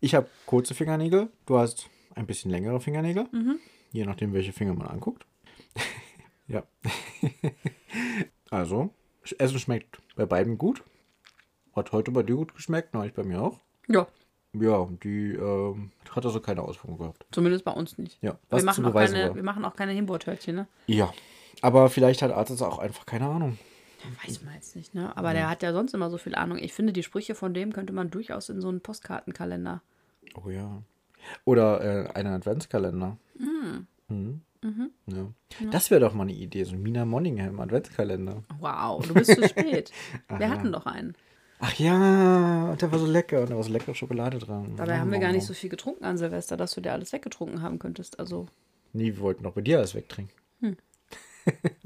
ich habe kurze Fingernägel, du hast ein bisschen längere Fingernägel, Mhm. je nachdem, welche Finger man anguckt. ja. also, Essen schmeckt bei beiden gut. Hat heute bei dir gut geschmeckt, neulich bei mir auch. Ja, Ja, die ähm, hat also keine Auswirkungen gehabt. zumindest bei uns nicht. Ja, Wir machen, auch keine, war. wir machen auch keine Himbeertörtchen, ne? Ja, aber vielleicht hat Arzt auch einfach keine Ahnung. Weiß man jetzt nicht, ne? Aber der hat ja sonst immer so viel Ahnung. Ich finde, die Sprüche von dem könnte man durchaus in so einen Postkartenkalender. Oh ja. Oder äh, einen Adventskalender. Hm. Mhm. Mhm. Ja. Das wäre doch mal eine Idee, so ein Mina Monningham Adventskalender. Wow, du bist zu spät. Wir hatten doch einen. Ach ja, und der war so lecker und da war so leckere Schokolade dran. Dabei haben wir gar nicht so viel getrunken an Silvester, dass du dir alles weggetrunken haben könntest. Also, Nee, wir wollten doch bei dir alles wegtrinken.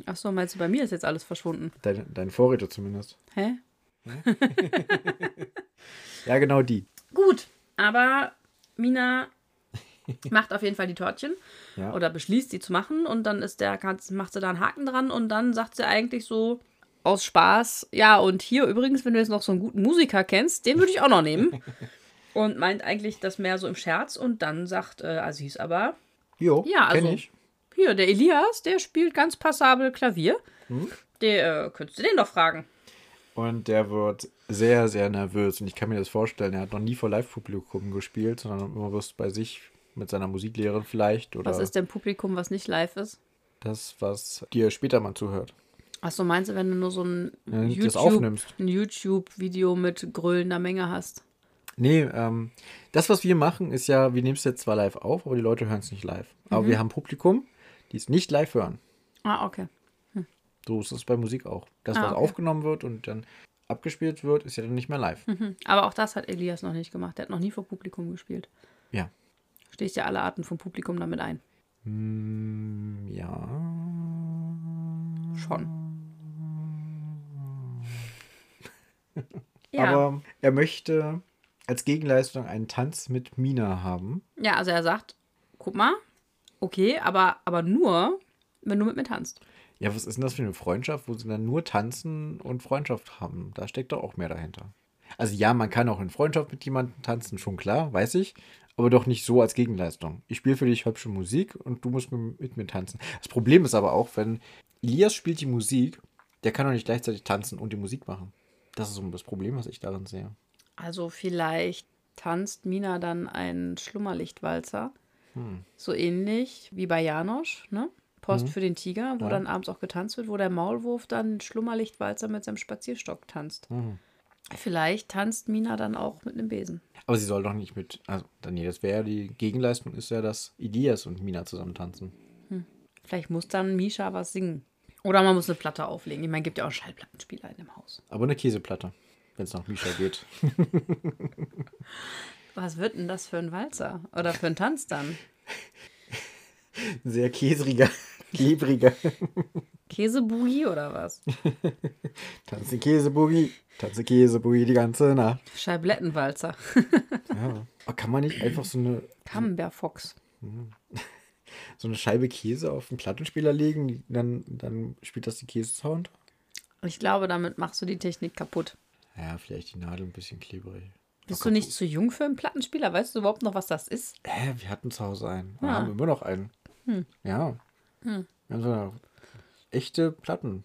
ach so, meinst du, bei mir ist jetzt alles verschwunden? Deine, deine Vorräte zumindest. Hä? Ja, genau die. Gut, aber Mina macht auf jeden Fall die Törtchen Ja. oder beschließt, sie zu machen und dann ist der, macht sie da einen Haken dran und dann sagt sie eigentlich so aus Spaß, ja und hier übrigens, wenn du jetzt noch so einen guten Musiker kennst, den würde ich auch noch nehmen. Und meint eigentlich das mehr so im Scherz und dann sagt äh, Aziz aber, Jo, Ja, also- ich. hier, der Elias, der spielt ganz passabel Klavier. Hm? Der äh, könntest du den doch fragen. Und der wird sehr, sehr nervös. Und ich kann mir das vorstellen, er hat noch nie vor Live-Publikum gespielt, sondern immer bloß bei sich mit seiner Musiklehrerin vielleicht. Oder Was ist denn Publikum, was nicht live ist? das, was dir später mal zuhört. Achso, meinst du, wenn du nur so ein du das YouTube, YouTube-Video mit gröhlender Menge hast? Nee, ähm, das, was wir machen, ist ja, wir nehmen es jetzt zwar live auf, aber die Leute hören es nicht live. Aber wir haben Publikum, die es nicht live hören. Ah, okay. So ist es bei Musik auch. Das, Ah, was okay. aufgenommen wird und dann abgespielt wird, ist ja dann nicht mehr live. Mhm. Aber auch das hat Elias noch nicht gemacht. Der hat noch nie vor Publikum gespielt. Ja. Stehst ja alle Arten von Publikum damit ein. Hm, ja. Schon. Ja. Aber er möchte als Gegenleistung einen Tanz mit Mina haben. ja, also er sagt, guck mal, okay, aber, aber nur, wenn du mit mir tanzt. Ja, was ist denn das für eine Freundschaft, wo sie dann nur tanzen und Freundschaft haben? Da steckt doch auch mehr dahinter. Also ja, man kann auch in Freundschaft mit jemandem tanzen, schon klar, weiß ich. Aber doch nicht so als Gegenleistung. Ich spiele für dich hübsche Musik und du musst mit, mit mir tanzen. Das Problem ist aber auch, wenn Elias spielt die Musik, der kann doch nicht gleichzeitig tanzen und die Musik machen. Das ist so das Problem, was ich darin sehe. Also vielleicht tanzt Mina dann einen Schlummerlichtwalzer. So ähnlich wie bei Janosch, ne? Post für den Tiger, wo Ja. dann abends auch getanzt wird, wo der Maulwurf dann Schlummerlichtwalzer mit seinem Spazierstock tanzt. Vielleicht tanzt Mina dann auch mit einem Besen. Aber sie soll doch nicht mit. Also, dann, nee, das wäre ja die Gegenleistung, ist ja, dass Elias und Mina zusammen tanzen. Vielleicht muss dann Misha was singen. Oder man muss eine Platte auflegen. Ich meine, gibt ja auch Schallplattenspieler in dem Haus. Aber eine Käseplatte, wenn es nach Misha geht. Was wird denn das für ein Walzer? Oder für ein Tanz dann? Sehr käseriger, klebriger. Käseboogie oder was? Tanze Käseboogie, tanze Käseboogie die ganze Nacht. Scheiblettenwalzer. Ja. Aber kann man nicht einfach so eine, Camembert-Fox. So eine Scheibe Käse auf den Plattenspieler legen, dann, dann spielt das die Käsesound? Ich glaube, damit machst du die Technik kaputt. Ja, vielleicht die Nadel ein bisschen klebrig. Bist du nicht zu jung für einen Plattenspieler? Weißt du überhaupt noch, was das ist? Hä, wir hatten zu Hause einen. Wir Ja. haben immer noch einen. Ja. Wir haben so eine echte Platten.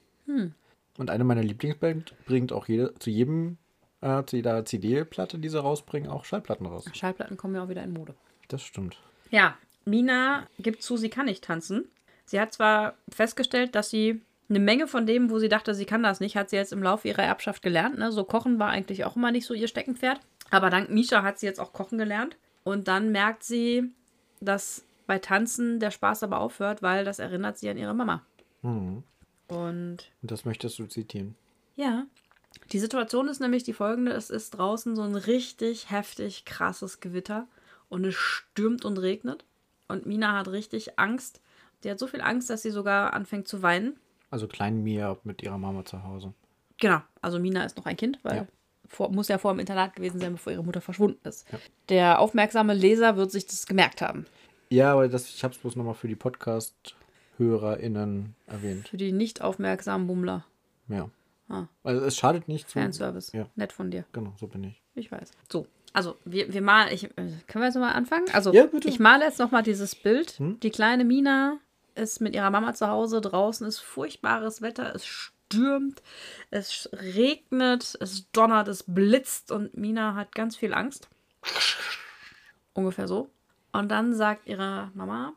Und eine meiner Lieblingsbands bringt auch jede, zu jedem, äh, zu jeder CD-Platte, die sie rausbringen, auch Schallplatten raus. Schallplatten kommen ja auch wieder in Mode. Das stimmt. Ja, Mina gibt zu, sie kann nicht tanzen. Sie hat zwar festgestellt, dass sie eine Menge von dem, wo sie dachte, sie kann das nicht, hat sie jetzt im Laufe ihrer Erbschaft gelernt. Ne? So kochen war eigentlich auch immer nicht so ihr Steckenpferd. Aber dank Misha hat sie jetzt auch kochen gelernt. Und dann merkt sie, dass bei Tanzen der Spaß aber aufhört, weil das erinnert sie an ihre Mama. Und Und das möchtest du zitieren. ja, die Situation ist nämlich die folgende: Es ist draußen so ein richtig heftig krasses Gewitter und es stürmt und regnet. Und Mina hat richtig Angst. Die hat so viel Angst, dass sie sogar anfängt zu weinen. Also klein Mia mit ihrer Mama zu Hause. Genau, also Mina ist noch ein Kind, weil Ja. vor, muss ja vor dem Internat gewesen sein, bevor ihre Mutter verschwunden ist. Der aufmerksame Leser wird sich das gemerkt haben. Ja, aber das, ich habe es bloß nochmal für die Podcast-HörerInnen erwähnt. Für die nicht aufmerksamen Bummler. Ja. Ah. Also es schadet nicht. Fanservice. Ja. Nett von dir. Genau, so bin ich. Ich weiß. So, also wir, wir malen, ich, äh, können wir jetzt mal anfangen? Also Ja, bitte. ich male jetzt nochmal dieses Bild. Die kleine Mina ist mit ihrer Mama zu Hause, draußen ist furchtbares Wetter, es stürmt, es regnet, es donnert, es blitzt und Mina hat ganz viel Angst. Ungefähr so. Und dann sagt ihre Mama,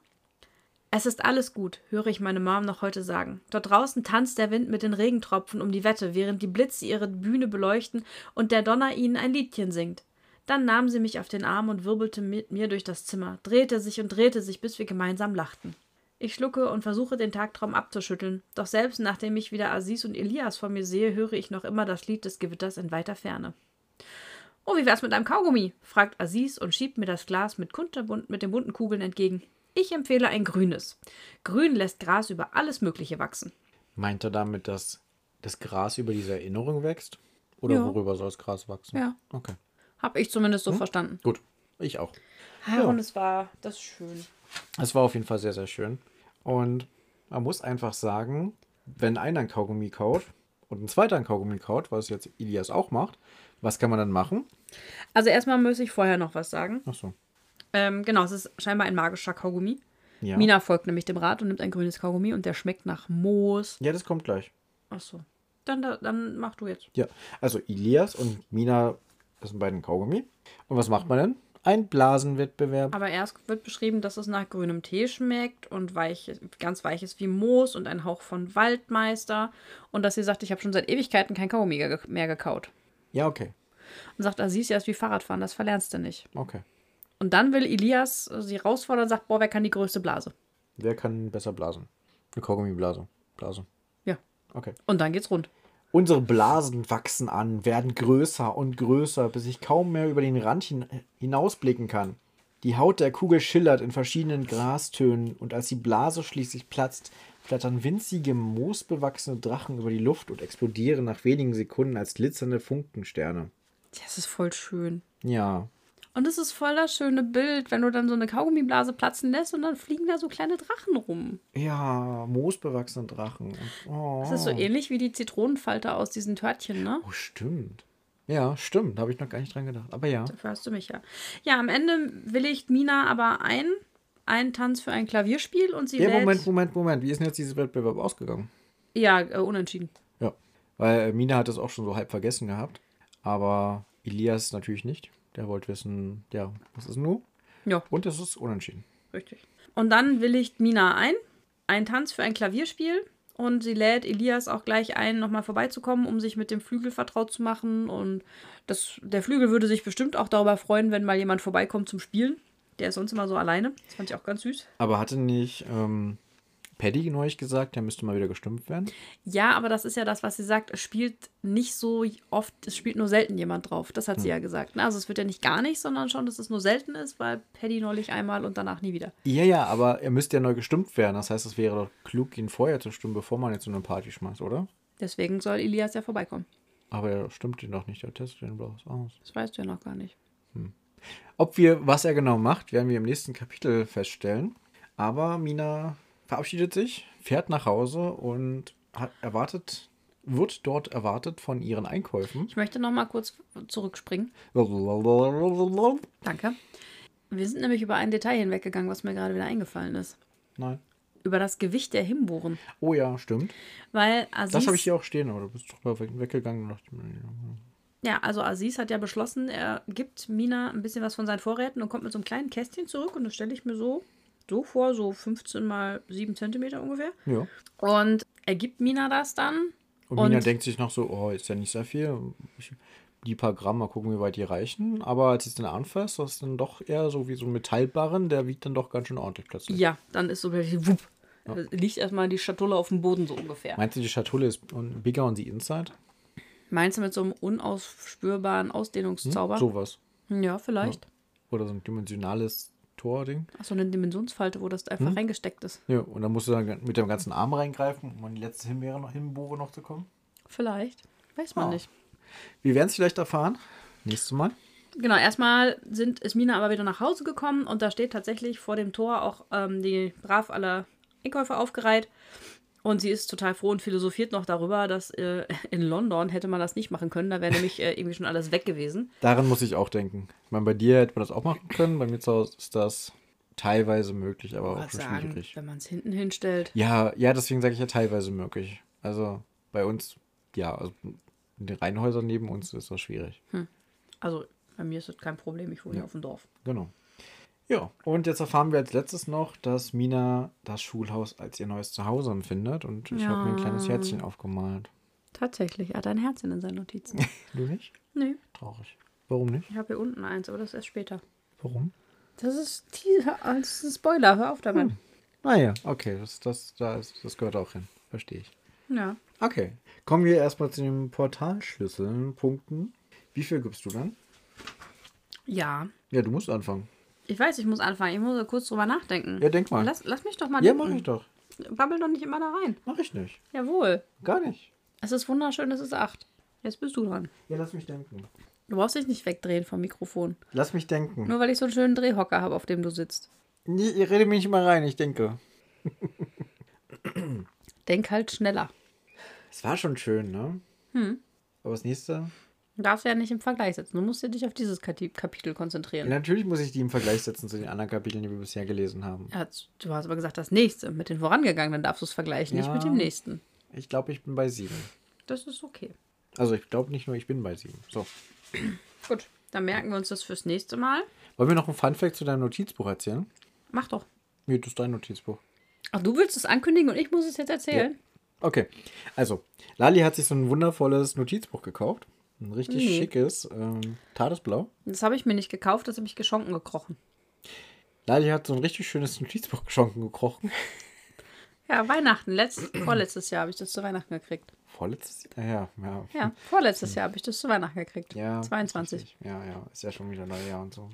es ist alles gut, höre ich meine Mom noch heute sagen. Dort draußen tanzt der Wind mit den Regentropfen um die Wette, während die Blitze ihre Bühne beleuchten und der Donner ihnen ein Liedchen singt. Dann nahm sie mich auf den Arm und wirbelte mit mir durch das Zimmer, drehte sich und drehte sich, bis wir gemeinsam lachten. Ich schlucke und versuche den Tagtraum abzuschütteln, doch selbst nachdem ich wieder Aziz und Elias vor mir sehe, höre ich noch immer das Lied des Gewitters in weiter Ferne. Oh, wie wär's mit einem Kaugummi? fragt Aziz und schiebt mir das Glas mit, kunterbunt, mit den bunten Kugeln entgegen. Ich empfehle ein grünes. Grün lässt Gras über alles Mögliche wachsen. Meint er damit, dass das Gras über diese Erinnerung wächst? Oder Ja. worüber soll das Gras wachsen? Ja. Okay. Hab ich zumindest so verstanden. Gut. Ich auch. Ja. Und es war das ist schön. Es war auf jeden Fall sehr, sehr schön. Und man muss einfach sagen, wenn einer ein Kaugummi kaut und ein zweiter ein Kaugummi kaut, was jetzt Ilias auch macht, was kann man dann machen? Also erstmal muss ich vorher noch was sagen. Ach so. Ähm, genau, es ist scheinbar ein magischer Kaugummi. Ja. Mina folgt nämlich dem Rat und nimmt ein grünes Kaugummi und der schmeckt nach Moos. Ja, das kommt gleich. Ach so. Dann, da- dann mach du jetzt. Ja. Also Ilias und Mina, das sind beiden Kaugummi. Und was macht man denn? Ein Blasenwettbewerb. Aber erst wird beschrieben, dass es nach grünem Tee schmeckt und weich, ganz weiches wie Moos und ein Hauch von Waldmeister. Und dass sie sagt, ich habe schon seit Ewigkeiten kein Kaugummi mehr gekaut. Ja, okay. Und sagt, Aziz, ja, ist wie Fahrradfahren, das verlernst du nicht. Okay. Und dann will Elias sie herausfordern und sagt, boah, wer kann die größte Blase? Wer kann besser blasen? Eine Kaugummiblase. Blase. Ja. Okay. Und dann geht's rund. Unsere Blasen wachsen an, werden größer und größer, bis ich kaum mehr über den Rand hin hinausblicken kann. Die Haut der Kugel schillert in verschiedenen Grastönen und als die Blase schließlich platzt, flattern winzige, moosbewachsene Drachen über die Luft und explodieren nach wenigen Sekunden als glitzernde Funkensterne. Das ist voll schön. Ja, Und es ist voll das schöne Bild, wenn du dann so eine Kaugummiblase platzen lässt und dann fliegen da so kleine Drachen rum. ja, moosbewachsene Drachen. Oh, Das ist so ähnlich wie die Zitronenfalter aus diesen Törtchen, ne? oh stimmt. Ja, stimmt, da habe ich noch gar nicht dran gedacht. Aber ja. Dafür hast du mich ja. Ja, am Ende willigt Mina aber ein, einen Tanz für ein Klavierspiel und sie Ja, wählt... Moment, Moment, Moment. Wie ist denn jetzt dieses Wettbewerb ausgegangen? Ja, äh, unentschieden. Ja. Weil Mina hat das auch schon so halb vergessen gehabt. Aber Elias natürlich nicht. Der wollte wissen, ja, was ist nun? Ja. Und es ist unentschieden. Richtig. Und dann willigt Mina ein. Ein Tanz für ein Klavierspiel. Und sie lädt Elias auch gleich ein, nochmal vorbeizukommen, um sich mit dem Flügel vertraut zu machen. Und das, der Flügel würde sich bestimmt auch darüber freuen, wenn mal jemand vorbeikommt zum Spielen. Der ist sonst immer so alleine. Das fand ich auch ganz süß. Aber hatte nicht ähm, Paddy neulich gesagt, der müsste mal wieder gestimmt werden? Ja, aber das ist ja das, was sie sagt. Es spielt nicht so oft, es spielt nur selten jemand drauf. Das hat sie ja gesagt. ne? Also es wird ja nicht gar nicht, sondern schon, dass es nur selten ist, weil Paddy neulich einmal und danach nie wieder. Ja, ja, aber er müsste ja neu gestimmt werden. Das heißt, es wäre doch klug, ihn vorher zu stimmen, bevor man jetzt so eine Party schmeißt, oder? Deswegen soll Elias ja vorbeikommen. Aber er stimmt ihn doch nicht, er testet ihn bloß aus. Das weißt du ja noch gar nicht. Ob wir, was er genau macht, werden wir im nächsten Kapitel feststellen. Aber Mina verabschiedet sich, fährt nach Hause und hat erwartet, wird dort erwartet von ihren Einkäufen. Ich möchte noch mal kurz zurückspringen. Danke. Wir sind nämlich über ein Detail hinweggegangen, was mir gerade wieder eingefallen ist. Nein. Über das Gewicht der Himbeeren. Oh ja, stimmt. Weil Aziz, Das habe ich hier auch stehen, aber du bist drüber weg- weggegangen. und dachte mir, ja, also Aziz hat ja beschlossen, er gibt Mina ein bisschen was von seinen Vorräten und kommt mit so einem kleinen Kästchen zurück und das stelle ich mir so, so vor, so 15 mal 7 Zentimeter ungefähr. ja. Und er gibt Mina das dann. Und, Mina Und- denkt sich noch so, oh, ist ja nicht sehr viel. Ich, die paar Gramm, mal gucken, wie weit die reichen. Aber als sie es dann anfasst, das ist dann doch eher so wie so ein Metallbarren, der wiegt dann doch ganz schön ordentlich plötzlich. Ja, dann ist so wirklich wupp. Liegt erstmal die Schatulle auf dem Boden so ungefähr. Meinst du, die Schatulle ist bigger on the inside? Meinst du mit so einem unausspürbaren Ausdehnungszauber? Sowas. Ja, vielleicht. Oder so ein dimensionales Tording. Ach so, eine Dimensionsfalte, wo das einfach reingesteckt ist. Ja, und dann musst du dann mit dem ganzen Arm reingreifen, um an die letzte Himbeere noch, Himbeere noch zu kommen. Vielleicht. Weiß man Ah. nicht. Wir werden es vielleicht erfahren. Nächstes Mal. Genau, erstmal sind, ist Mina aber wieder nach Hause gekommen und da steht tatsächlich vor dem Tor auch ähm, die brav alle Einkäufe aufgereiht. Und sie ist total froh und philosophiert noch darüber, dass äh, in London hätte man das nicht machen können. Da wäre nämlich äh, irgendwie schon alles weg gewesen. Daran muss ich auch denken. Ich meine, bei dir hätte man das auch machen können. Bei mir zu Hause ist das teilweise möglich, aber auch schon sagen, schwierig. wenn man es hinten hinstellt. Ja, ja, deswegen sage ich ja teilweise möglich. Also bei uns, ja, also in den Reihenhäusern neben uns ist das schwierig. Also bei mir ist das kein Problem, ich wohne hier auf dem Dorf. Genau. Ja, und jetzt erfahren wir als letztes noch, dass Mina das Schulhaus als ihr neues Zuhause empfindet und ich habe mir ein kleines Herzchen aufgemalt. Tatsächlich, er hat ein Herzchen in seinen Notizen. Du nicht? nee, Traurig. Warum nicht? ich habe hier unten eins, aber das erst später. Warum? Das ist, das ist ein Spoiler, hör auf damit. Ah ja, okay, das, das, da ist, das gehört auch hin. Verstehe ich. Ja. Okay, kommen wir erstmal zu den Portalschlüsseln, Punkten. Wie viel gibst du dann? Ja. Ja, du musst anfangen. Ich weiß, ich muss anfangen. Ich muss kurz drüber nachdenken. Ja, denk mal. Lass, lass mich doch mal Ja, denken. mach ich doch. Babbel doch nicht immer da rein. Mach ich nicht. Jawohl. Gar nicht. Es ist wunderschön, es ist acht. Jetzt bist du dran. Ja, lass mich denken. Du brauchst dich nicht wegdrehen vom Mikrofon. Lass mich denken. Nur weil ich so einen schönen Drehhocker habe, auf dem du sitzt. Nee, ihr redet mich nicht mal rein, ich denke. Denk halt schneller. Es war schon schön, ne? Hm. Aber das nächste? Du darfst ja nicht im Vergleich setzen. Du musst dich auf dieses Kapitel Ja, konzentrieren. natürlich muss ich die im Vergleich setzen zu den anderen Kapiteln, die wir bisher gelesen haben. Ja, du hast aber gesagt, das nächste. Mit den vorangegangenen dann darfst du es vergleichen, nicht Ja. mit dem nächsten. Ich glaube, ich bin bei sieben. Das ist okay. Also ich glaube nicht nur, ich bin bei sieben. So. Gut, dann merken wir uns das fürs nächste Mal. Wollen wir noch einen Funfact zu deinem Notizbuch erzählen? Mach doch. Nee, das ist dein Notizbuch. Ach, du willst es ankündigen und ich muss es jetzt erzählen? Okay, also, Lali hat sich so ein wundervolles Notizbuch gekauft. Ein richtig Nee. schickes, ähm, Tagesblau. Das habe ich mir nicht gekauft, das habe ich geschonken gekrochen. Lali hat so ein richtig schönes Notizbuch geschonken gekrochen. Ja, Weihnachten. Letzt, vorletztes Jahr habe ich das zu Weihnachten gekriegt. Vorletztes Jahr? Ja, ja. Ja, vorletztes Jahr habe ich das zu Weihnachten gekriegt. Ja, 22. richtig. Ja, ja, ist ja schon wieder Neujahr und so.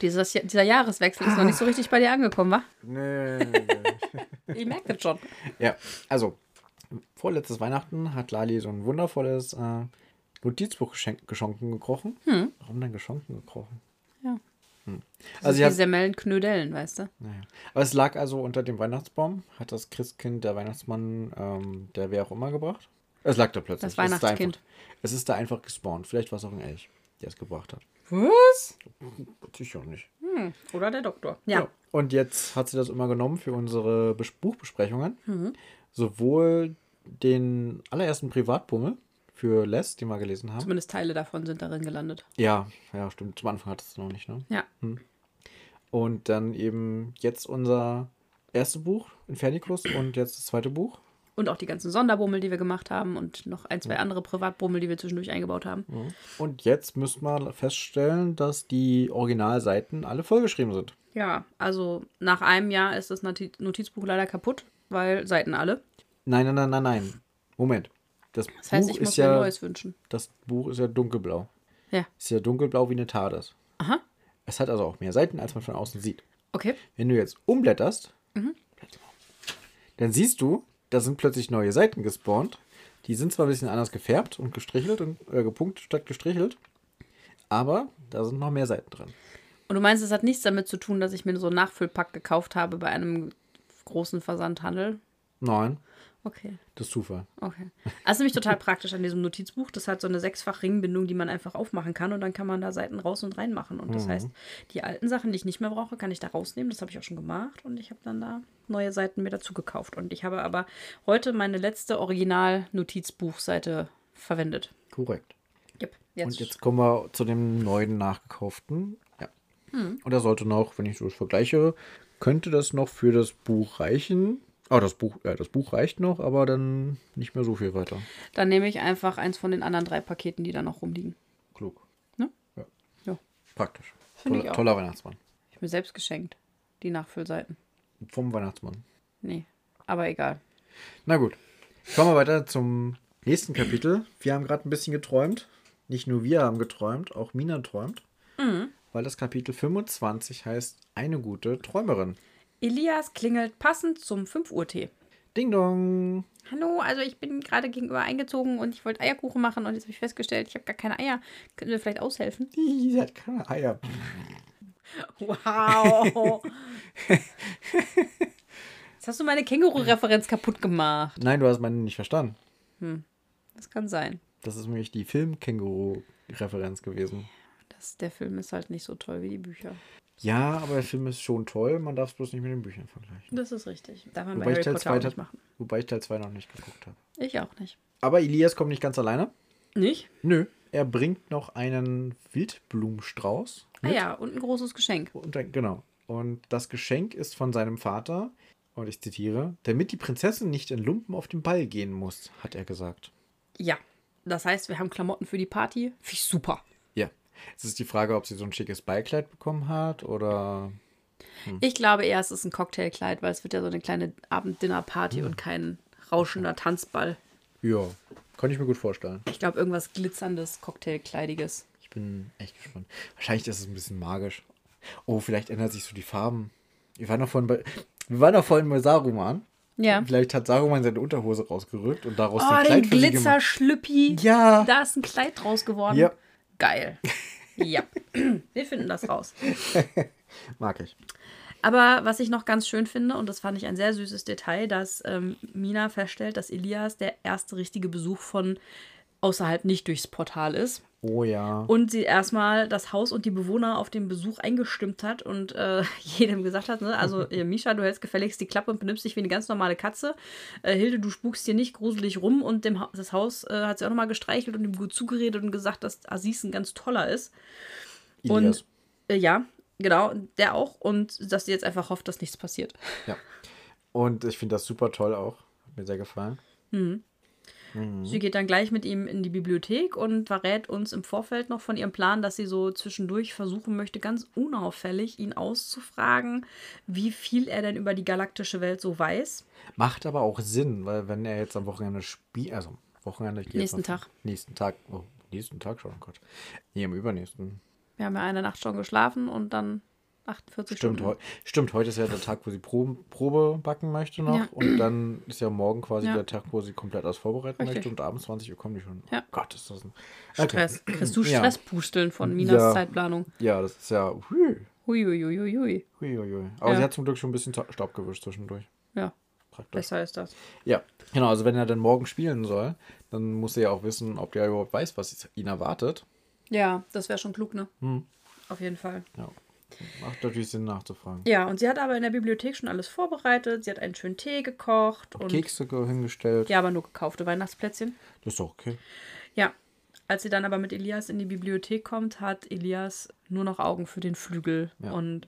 Dieses, dieser Jahreswechsel ist noch nicht so richtig bei dir angekommen, wa? Nee. Ich merke das schon. ja, also, vorletztes Weihnachten hat Lali so ein wundervolles äh, Notizbuch geschonken gekrochen. Warum denn geschonken gekrochen? Ja. Also, Also die Semmeln Knödeln, weißt du? naja. Aber es lag also unter dem Weihnachtsbaum, hat das Christkind, der Weihnachtsmann, ähm, der wer auch immer gebracht. Es lag da plötzlich. Das Es ist da Weihnachtskind. einfach- Es ist da einfach gespawnt. Vielleicht war es auch ein Elch, der es gebracht hat. Was? Sicher nicht. Oder der Doktor. Ja. Ja. Und jetzt hat sie das immer genommen für unsere Bes Buchbesprechungen. Mhm. Sowohl den allerersten Privatbummel für Les, den wir gelesen haben. Zumindest Teile davon sind darin gelandet. Ja, ja, stimmt. Zum Anfang hattest du noch nicht, ne? Ja. Und dann eben jetzt unser erstes Buch, Infernicus, und jetzt das zweite Buch. Und auch die ganzen Sonderbummel, die wir gemacht haben und noch ein, zwei andere Privatbummel, die wir zwischendurch eingebaut haben. Und jetzt müssen wir feststellen, dass die Originalseiten alle vollgeschrieben sind. Ja, also nach einem Jahr ist das Noti- Notizbuch leider kaputt, weil Seiten alle. Nein, nein, nein, nein, nein. Moment. Das, Das heißt, Buch ich muss mir ein ja, neues wünschen. das Buch ist ja dunkelblau. Ja. Ist ja dunkelblau wie eine TARDIS. Aha. Es hat also auch mehr Seiten, als man von außen sieht. Okay. Wenn du jetzt umblätterst, Mhm. dann siehst du, da sind plötzlich neue Seiten gespawnt. Die sind zwar ein bisschen anders gefärbt und gestrichelt und äh, gepunktet statt gestrichelt, aber da sind noch mehr Seiten drin. Und du meinst, es hat nichts damit zu tun, dass ich mir so einen Nachfüllpack gekauft habe bei einem großen Versandhandel? Nein, Okay, das ist Zufall. okay. Das ist nämlich total praktisch an diesem Notizbuch. Das hat so eine sechsfach Ringbindung, die man einfach aufmachen kann und dann kann man da Seiten raus und rein machen. Und das heißt, die alten Sachen, die ich nicht mehr brauche, kann ich da rausnehmen. Das habe ich auch schon gemacht und ich habe dann da neue Seiten mir dazu gekauft. Und ich habe aber heute meine letzte Original-Notizbuchseite verwendet. Korrekt. Yep, jetzt. Und jetzt kommen wir zu dem neuen nachgekauften. Ja. Hm. Und da sollte noch, wenn ich so vergleiche, könnte das noch für das Buch reichen. Ah, das Buch, ja, das Buch reicht noch, aber dann nicht mehr so viel weiter. Dann nehme ich einfach eins von den anderen drei Paketen, die da noch rumliegen. Klug. Ne? Ja. Ja. Praktisch. Ich Toller, auch. toller Weihnachtsmann. Ich mir selbst geschenkt. Die Nachfüllseiten. Vom Weihnachtsmann. Nee, aber egal. Na gut. Kommen wir weiter zum nächsten Kapitel. Wir haben gerade ein bisschen geträumt. Nicht nur wir haben geträumt, auch Mina träumt. Mhm. Weil das Kapitel 25 heißt Eine gute Träumerin. Elias klingelt passend zum 5 Uhr Tee. Ding dong. Hallo, also ich bin gerade gegenüber eingezogen und ich wollte Eierkuchen machen und jetzt habe ich festgestellt, ich habe gar keine Eier. Können wir vielleicht aushelfen? Sie hat keine Eier. Wow. Jetzt hast du meine Känguru-Referenz kaputt gemacht. Nein, du hast meine nicht verstanden. Das kann sein. Das ist nämlich die Film-Känguru-Referenz gewesen. Das, der Film ist halt nicht so toll wie die Bücher. Ja, aber der Film ist schon toll. Man darf es bloß nicht mit den Büchern vergleichen. Das ist richtig. Darf man bei Wobei ich, Harry Teil Potter 2 auch nicht machen. wobei ich Teil 2 noch nicht geguckt habe. Ich auch nicht. Aber Elias kommt nicht ganz alleine. Nicht? Nö. Er bringt noch einen Wildblumenstrauß. Ah ja, und ein großes Geschenk. Und dann, genau. Und das Geschenk ist von seinem Vater. Und ich zitiere: Damit die Prinzessin nicht in Lumpen auf den Ball gehen muss, hat er gesagt. Ja. Das heißt, wir haben Klamotten für die Party. Finde ich super. Es ist die Frage, ob sie so ein schickes Ballkleid bekommen hat oder. Ich glaube eher, es ist ein Cocktailkleid, weil es wird ja so eine kleine Abenddinnerparty und kein rauschender Tanzball. Ja, kann ich mir gut vorstellen. Ich glaube, irgendwas glitzerndes, Cocktailkleidiges. Ich bin echt gespannt. Wahrscheinlich ist es ein bisschen magisch. Oh, vielleicht ändern sich so die Farben. Wir waren doch vorhin bei, wir waren doch vorhin bei Saruman. Ja. Vielleicht hat Saruman seine Unterhose rausgerückt und daraus Oh, den Kleid gemacht. Glitzerschlüppi. Ja. Da ist ein Kleid draus geworden. Ja. Geil. Ja. Wir finden das raus. Mag ich. Aber was ich noch ganz schön finde, und das fand ich ein sehr süßes Detail, dass ähm, Mina feststellt, dass Elias der erste richtige Besuch von außerhalb nicht durchs Portal ist. Oh ja. Und sie erstmal das Haus und die Bewohner auf den Besuch eingestimmt hat und äh, jedem gesagt hat, ne, also äh, Misha, du hältst gefälligst die Klappe und benimmst dich wie eine ganz normale Katze. Äh, Hilde, du spukst hier nicht gruselig rum und dem ha das Haus äh, hat sie auch nochmal gestreichelt und ihm gut zugeredet und gesagt, dass Aziz ein ganz toller ist. Elias. Und äh, ja, genau, der auch. Und dass sie jetzt einfach hofft, dass nichts passiert. Ja. Und ich finde das super toll auch. Hat mir sehr gefallen. Sie geht dann gleich mit ihm in die Bibliothek und verrät uns im Vorfeld noch von ihrem Plan, dass sie so zwischendurch versuchen möchte, ganz unauffällig ihn auszufragen, wie viel er denn über die galaktische Welt so weiß. Macht aber auch Sinn, weil wenn er jetzt am Wochenende spielt, also Wochenende, jetzt Nächsten Tag. Nächsten Tag. Oh, nächsten Tag schon, oh Gott. Nee, am übernächsten. Wir haben ja eine Nacht schon geschlafen und dann 48 Stimmt, Stunden. heu stimmt, heute ist ja der Tag, wo sie Probe, Probe backen möchte noch. Ja. Und dann ist ja morgen quasi Ja. der Tag, wo sie komplett alles vorbereiten Richtig. möchte. Und abends 20 Uhr kommen die schon. Ja. Oh Gott, ist das ein. Stress. Kriegst du. Stresspusteln von Minas. Zeitplanung. Ja, das ist ja. Hui, Huiuiuiui. hui, hui, hui. Aber sie hat zum Glück schon ein bisschen Ta- Staub gewischt zwischendurch. Ja, Praktisch. besser ist das. Ja, genau. Also, wenn er dann morgen spielen soll, dann muss er ja auch wissen, ob der überhaupt weiß, was ihn erwartet. Ja, das wäre schon klug, ne? Hm. Auf jeden Fall. Ja. Macht natürlich Sinn nachzufragen. Ja, und sie hat aber in der Bibliothek schon alles vorbereitet. Sie hat einen schönen Tee gekocht und. Kekse ge- hingestellt. Ja, aber nur gekaufte Weihnachtsplätzchen. Das ist doch okay. Ja. Als sie dann aber mit Elias in die Bibliothek kommt, hat Elias nur noch Augen für den Flügel. Ja. Und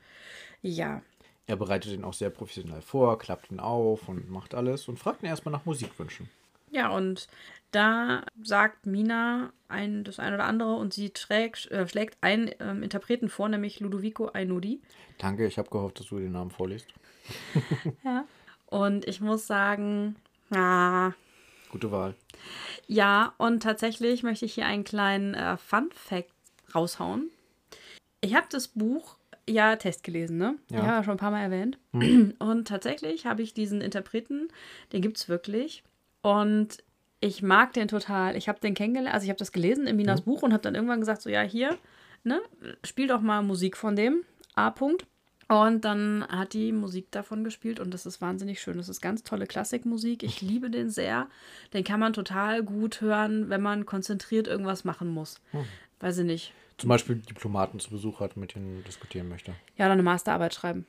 ja, Er bereitet ihn auch sehr professionell vor, klappt ihn auf und macht alles und fragt ihn erstmal nach Musikwünschen. Ja, und da sagt Mina ein, das ein oder andere und sie trägt, äh, schlägt einen ähm, Interpreten vor, nämlich Ludovico Einaudi. Danke, ich habe gehofft, dass du den Namen vorliest. Ja. Und ich muss sagen, ah, Gute Wahl. ja, und tatsächlich möchte ich hier einen kleinen äh, Fun-Fact raushauen. Ich habe das Buch ja Test gelesen, ne? Ja. Ja, schon ein paar Mal erwähnt. Und tatsächlich habe ich diesen Interpreten, den gibt es wirklich. Und ich mag den total. Ich habe den kennengelernt, also ich habe das gelesen in Minas Buch und habe dann irgendwann gesagt, so ja, hier, ne, spiel doch mal Musik von dem, A. -Punkt. Und dann hat die Musik davon gespielt und das ist wahnsinnig schön. Das ist ganz tolle Klassikmusik. Ich liebe den sehr. Den kann man total gut hören, wenn man konzentriert irgendwas machen muss. Weiß ich nicht. Zum Beispiel Diplomaten zu Besuch hat, mit denen diskutieren möchte. Ja, oder eine Masterarbeit schreiben.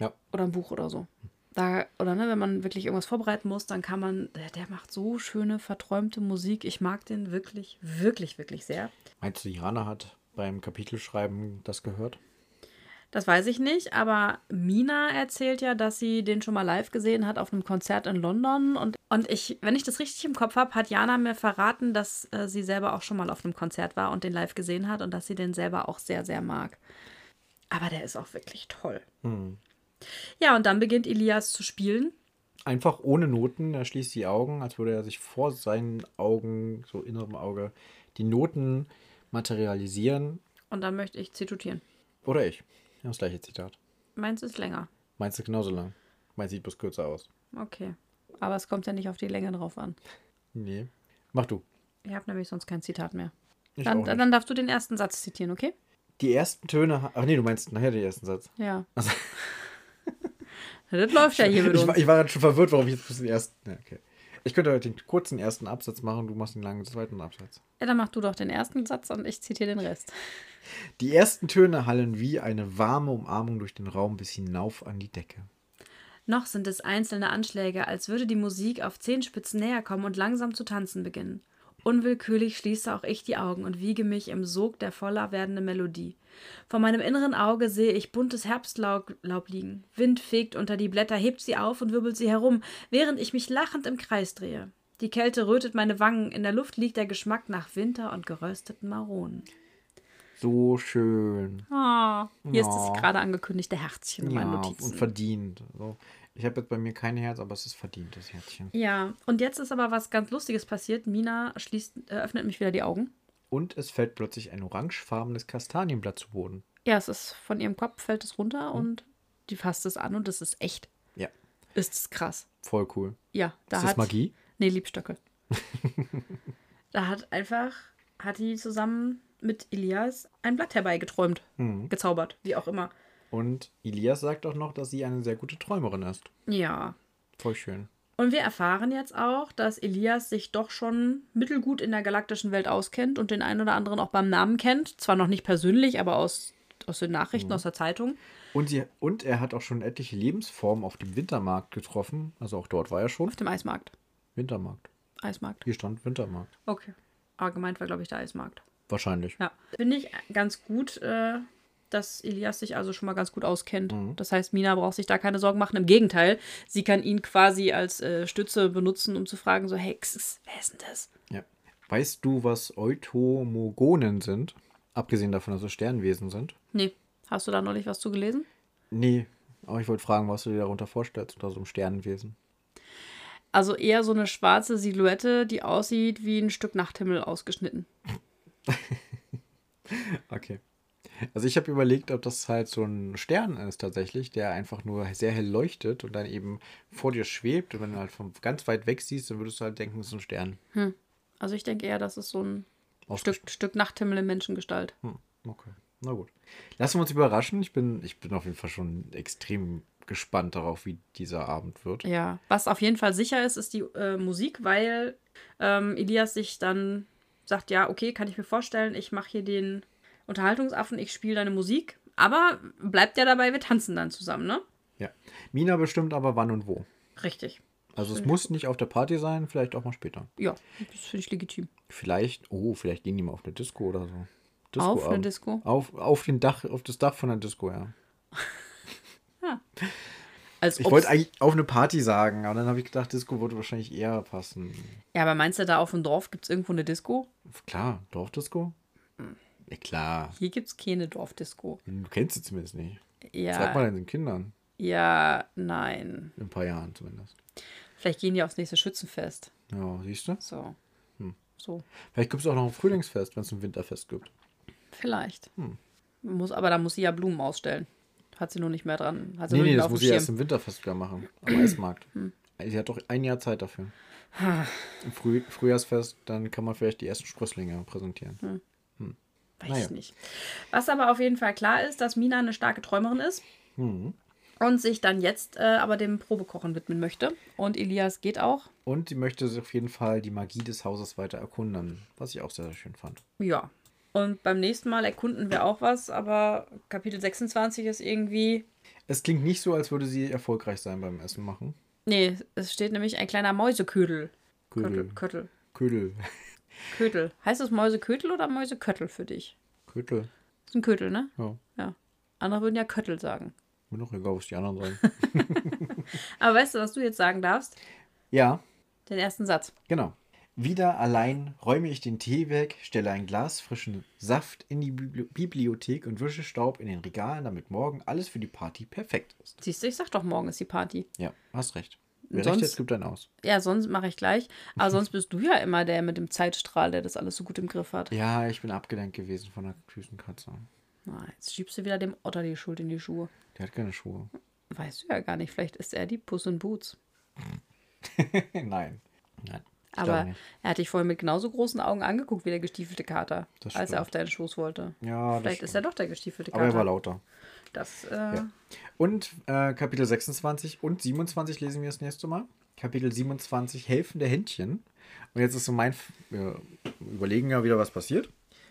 Ja. Oder ein Buch oder so. Da, oder ne, wenn man wirklich irgendwas vorbereiten muss, dann kann man, der, der macht so schöne, verträumte Musik. Ich mag den wirklich, wirklich, wirklich sehr. Meinst du, Jana hat beim Kapitelschreiben das gehört? Das weiß ich nicht, aber Mina erzählt ja, dass sie den schon mal live gesehen hat auf einem Konzert in London. Und, und ich, wenn ich das richtig im Kopf habe, hat Jana mir verraten, dass äh, sie selber auch schon mal auf einem Konzert war und den live gesehen hat und dass sie den selber auch sehr, sehr mag. Aber der ist auch wirklich toll. Ja, und dann beginnt Elias zu spielen. Einfach ohne Noten. Er schließt die Augen, als würde er sich vor seinen Augen, so innerem Auge, die Noten materialisieren. Und dann möchte ich zitieren. Oder ich. Ja, das gleiche Zitat. Meins ist länger. Meinst du genauso lang? Meins sieht bloß kürzer aus. Okay. Aber es kommt ja nicht auf die Länge drauf an. Nee. Mach du. Ich habe nämlich sonst kein Zitat mehr. Ich Dann, dann darfst du den ersten Satz zitieren, okay? Die ersten Töne. Ach nee, du meinst nachher den ersten Satz. Ja. Also- Ja, Das läuft ja hier mit Ich uns. war, ich war gerade schon verwirrt, warum ich jetzt bis den ersten. Ja, okay. Ich könnte heute den kurzen ersten Absatz machen, du machst den langen zweiten Absatz. Ja, dann mach du doch den ersten Satz und ich zitiere den Rest. Die ersten Töne hallen wie eine warme Umarmung durch den Raum bis hinauf an die Decke. Noch sind es einzelne Anschläge, als würde die Musik auf Zehenspitzen näher kommen und langsam zu tanzen beginnen. Unwillkürlich schließe auch ich die Augen und wiege mich im Sog der voller werdenden Melodie. Vor meinem inneren Auge sehe ich buntes Herbstlaub Laub liegen. Wind fegt unter die Blätter, hebt sie auf und wirbelt sie herum, während ich mich lachend im Kreis drehe. Die Kälte rötet meine Wangen, in der Luft liegt der Geschmack nach Winter und gerösteten Maronen. So schön. Ah, hier ist Ja. das gerade angekündigte Herzchen in meinen Ja, Notizen. und verdient. So. Ich habe jetzt bei mir kein Herz, aber es ist verdient, das Herzchen. Ja, und jetzt ist aber was ganz Lustiges passiert. Mina schließt, äh, öffnet mich wieder die Augen. Und es fällt plötzlich ein orangefarbenes Kastanienblatt zu Boden. Ja, es ist von ihrem Kopf fällt es runter und die fasst es an und es ist echt. Ja, Ist es krass. voll cool. Ja, da ist hat das Magie? Nee, Liebstöcke. da hat einfach hat die zusammen mit Elias ein Blatt herbeigeträumt, Mhm. gezaubert, wie auch immer. Und Elias sagt auch noch, dass sie eine sehr gute Träumerin ist. Ja. Voll schön. Und wir erfahren jetzt auch, dass Elias sich doch schon mittelgut in der galaktischen Welt auskennt und den einen oder anderen auch beim Namen kennt. Zwar noch nicht persönlich, aber aus, aus den Nachrichten, aus der Zeitung. Und, sie, und er hat auch schon etliche Lebensformen auf dem Wintermarkt getroffen. Also auch dort war er schon. Auf dem Eismarkt. Wintermarkt. Eismarkt. Hier stand Wintermarkt. Okay. Aber gemeint war, glaube ich, der Eismarkt. Wahrscheinlich. Ja. Finde ich ganz gut, äh, dass Elias sich also schon mal ganz gut auskennt. Das heißt, Mina braucht sich da keine Sorgen machen. Im Gegenteil, sie kann ihn quasi als äh, Stütze benutzen, um zu fragen, so, hey, wer ist denn das? Ja. Weißt du, was Eutomogonen sind? Abgesehen davon, dass es Sternwesen sind. Nee. Hast du da neulich was zu gelesen? Nee, aber ich wollte fragen, was du dir darunter vorstellst unter so einem Sternenwesen. Also eher so eine schwarze Silhouette, die aussieht wie ein Stück Nachthimmel ausgeschnitten. Okay. Also ich habe überlegt, ob das halt so ein Stern ist tatsächlich, der einfach nur sehr hell leuchtet und dann eben vor dir schwebt. Und wenn du halt von ganz weit weg siehst, dann würdest du halt denken, es ist ein Stern. Also ich denke eher, das ist so ein Stück, Stück Nachthimmel in Menschengestalt. Hm, okay. Na gut. Lassen wir uns überraschen. Ich bin, ich bin auf jeden Fall schon extrem gespannt darauf, wie dieser Abend wird. Ja, was auf jeden Fall sicher ist, ist die äh, Musik, weil ähm, Elias sich dann sagt, ja, okay, kann ich mir vorstellen, ich mache hier den Unterhaltungsaffen, ich spiele deine Musik, Aber bleibt ja dabei, wir tanzen dann zusammen, ne? Ja. Mina bestimmt aber wann und wo. Richtig. Also es muss nicht auf der Party sein, vielleicht auch mal später. Ja, das finde ich legitim. Vielleicht, oh, vielleicht gehen die mal auf eine Disco oder so. Auf eine. Disco? Auf, auf den Dach, auf das Dach von der Disco, ja. Als Ich wollte eigentlich auf eine Party sagen, aber dann habe ich gedacht, Disco würde wahrscheinlich eher passen. Ja, aber meinst du, da auf dem Dorf gibt es irgendwo eine Disco? Klar, Dorfdisco? Hm. Ja, klar. Hier gibt es keine Dorfdisco. Du kennst sie zumindest nicht. Ja, mal deinen Kindern. ja, nein. In ein paar Jahren zumindest. Vielleicht gehen die aufs nächste Schützenfest. Ja, siehst du? So. Hm. So, Vielleicht gibt es auch noch ein Frühlingsfest, wenn es ein Winterfest gibt. vielleicht. Hm. Muss, aber da muss sie ja Blumen ausstellen. Hat sie nur nicht mehr dran. Hat sie Nee, nee, das muss sie erst im Winterfest wieder machen. Am Eismarkt. Hm. Sie hat doch ein Jahr Zeit dafür. Im Früh Frühjahrsfest, dann kann man vielleicht die ersten Sprösslinge präsentieren. Hm. Weiß Naja. ich nicht. Was aber auf jeden Fall klar ist, dass Mina eine starke Träumerin ist Mhm. und sich dann jetzt äh, aber dem Probekochen widmen möchte. Und Elias geht auch. Und sie möchte sich auf jeden Fall die Magie des Hauses weiter erkunden, was ich auch sehr, sehr schön fand. Ja. Und beim nächsten Mal erkunden wir auch was, aber Kapitel 26 ist irgendwie. Es klingt nicht so, als würde sie erfolgreich sein beim Essen machen. Nee, es steht nämlich ein kleiner Mäuseködel. Ködel. Köttel. Ködel. Ködel. Heißt es Mäuseködel oder Mäuseköttel für dich? Ködel. Das ist ein Ködel, ne? Ja. Ja. Andere würden ja Köttel sagen. Mir doch egal, was die anderen sagen. Aber weißt du, was du jetzt sagen darfst? ja, Den ersten Satz. genau. Wieder allein räume ich den Tee weg, stelle ein Glas frischen Saft in die Bibli Bibliothek und wische Staub in den Regalen, damit morgen alles für die Party perfekt ist. Siehst du, ich sag doch, morgen ist die Party. Ja, hast recht. Wer Sonst- recht jetzt gibt einen aus. Ja, sonst mache ich gleich. Aber sonst bist du ja immer der mit dem Zeitstrahl, der das alles so gut im Griff hat. Ja, ich bin abgelenkt gewesen von der süßen Katze. Na, jetzt schiebst du wieder dem Otter die Schuld in die Schuhe. Der hat keine Schuhe. Weißt du ja gar nicht. Vielleicht ist er die Puss in Boots. Nein. Nein. Aber er hat dich vorhin mit genauso großen Augen angeguckt wie der gestiefelte Kater, als er auf deinen Schoß wollte. Ja, das Vielleicht ist er doch der gestiefelte Aber er war Kater. lauter. Das, äh, Und äh, Kapitel 26 und 27 lesen wir das nächste Mal. Kapitel 27, helfende Händchen. Und jetzt ist so mein, wir überlegen ja wieder, was passiert.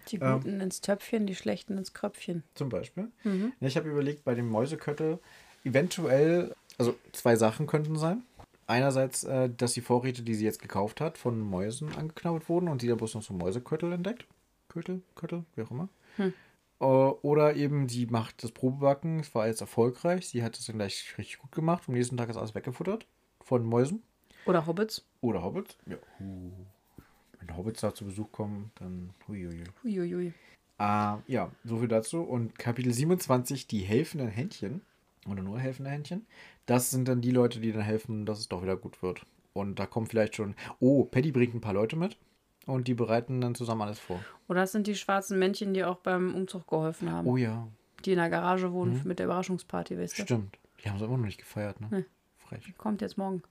die ähm, Guten ins Töpfchen, die Schlechten ins Kröpfchen. Zum Beispiel. Mhm. Ja, ich habe überlegt, bei dem Mäuseköttel eventuell, also zwei Sachen könnten sein. Einerseits, äh, dass die Vorräte, die sie jetzt gekauft hat, von Mäusen angeknabbert wurden und sie dann bloß noch so Mäuseköttel entdeckt. Köttel, Köttel, wie auch immer. Hm. Äh, oder eben, sie macht das Probebacken, es war jetzt erfolgreich, sie hat es dann gleich richtig gut gemacht. Am nächsten Tag ist alles weggefuttert von Mäusen Oder Hobbits. oder Hobbits. Ja. Wenn Hobbits da zu Besuch kommen, dann huiuiui. Uiuiui. Ah, ja, so viel dazu. Und Kapitel 27, die helfenden Händchen. Oder nur helfende Händchen. Das sind dann die Leute, die dann helfen, dass es doch wieder gut wird. Und da kommt vielleicht schon. Oh, Paddy bringt ein paar Leute mit. Und die bereiten dann zusammen alles vor. Oder das sind die schwarzen Männchen, die auch beim Umzug geholfen haben. Oh ja, Die in der Garage wohnen Mhm. mit der Überraschungsparty, weißt du? stimmt. Die haben es immer noch nicht gefeiert, ne? Nee. Frech. Kommt jetzt morgen.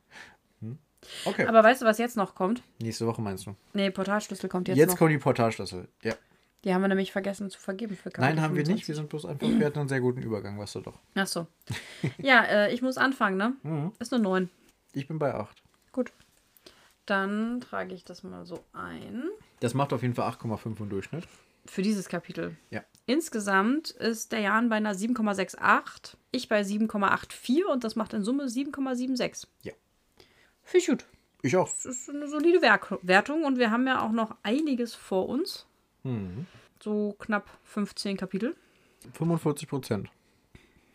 Okay, Aber weißt du, was jetzt noch kommt? nächste Woche meinst du? Nee, Portalschlüssel kommt jetzt, Jetzt, noch. kommen die Portalschlüssel. Ja. Die haben wir nämlich vergessen zu vergeben für Nein, Kapitel haben wir nicht. 25. Wir sind bloß einfach, wir hatten einen sehr guten Übergang, weißt du doch. Ach so. Ja, äh, ich muss anfangen, ne? Mhm. Ist eine 9. Ich bin bei 8. Gut. Dann trage ich das mal so ein. Das macht auf jeden Fall 8,5 im Durchschnitt. Für dieses Kapitel. Ja. Insgesamt ist der Jan bei einer 7,68, ich bei 7,84 und das macht in Summe 7,76. Ja. Finde ich gut. Ich auch. Das ist eine solide Werk Wertung und wir haben ja auch noch einiges vor uns. Mhm. So knapp 15 Kapitel. 45 Prozent.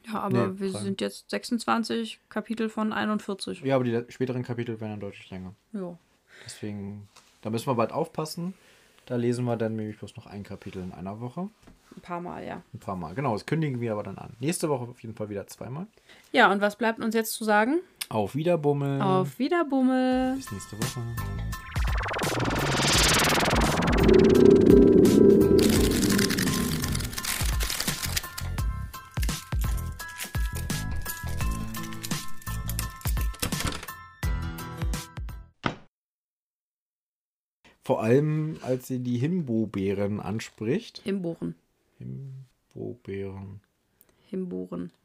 Ja, aber Nee, wir drei. sind jetzt 26 Kapitel von 41. Ja, aber die späteren Kapitel werden dann deutlich länger. Ja. Deswegen, da müssen wir bald aufpassen. Da lesen wir dann nämlich bloß noch ein Kapitel in einer Woche. Ein paar Mal, ja. Ein paar Mal. Genau, das kündigen wir aber dann an. Nächste Woche auf jeden Fall wieder zweimal. Ja, und was bleibt uns jetzt zu sagen? Auf Wiederbummel. Auf Wiederbummel. Bis nächste Woche. Vor allem, als sie die Himbo-Beeren anspricht. Himbohren. Himbo-Beeren. Himbohren.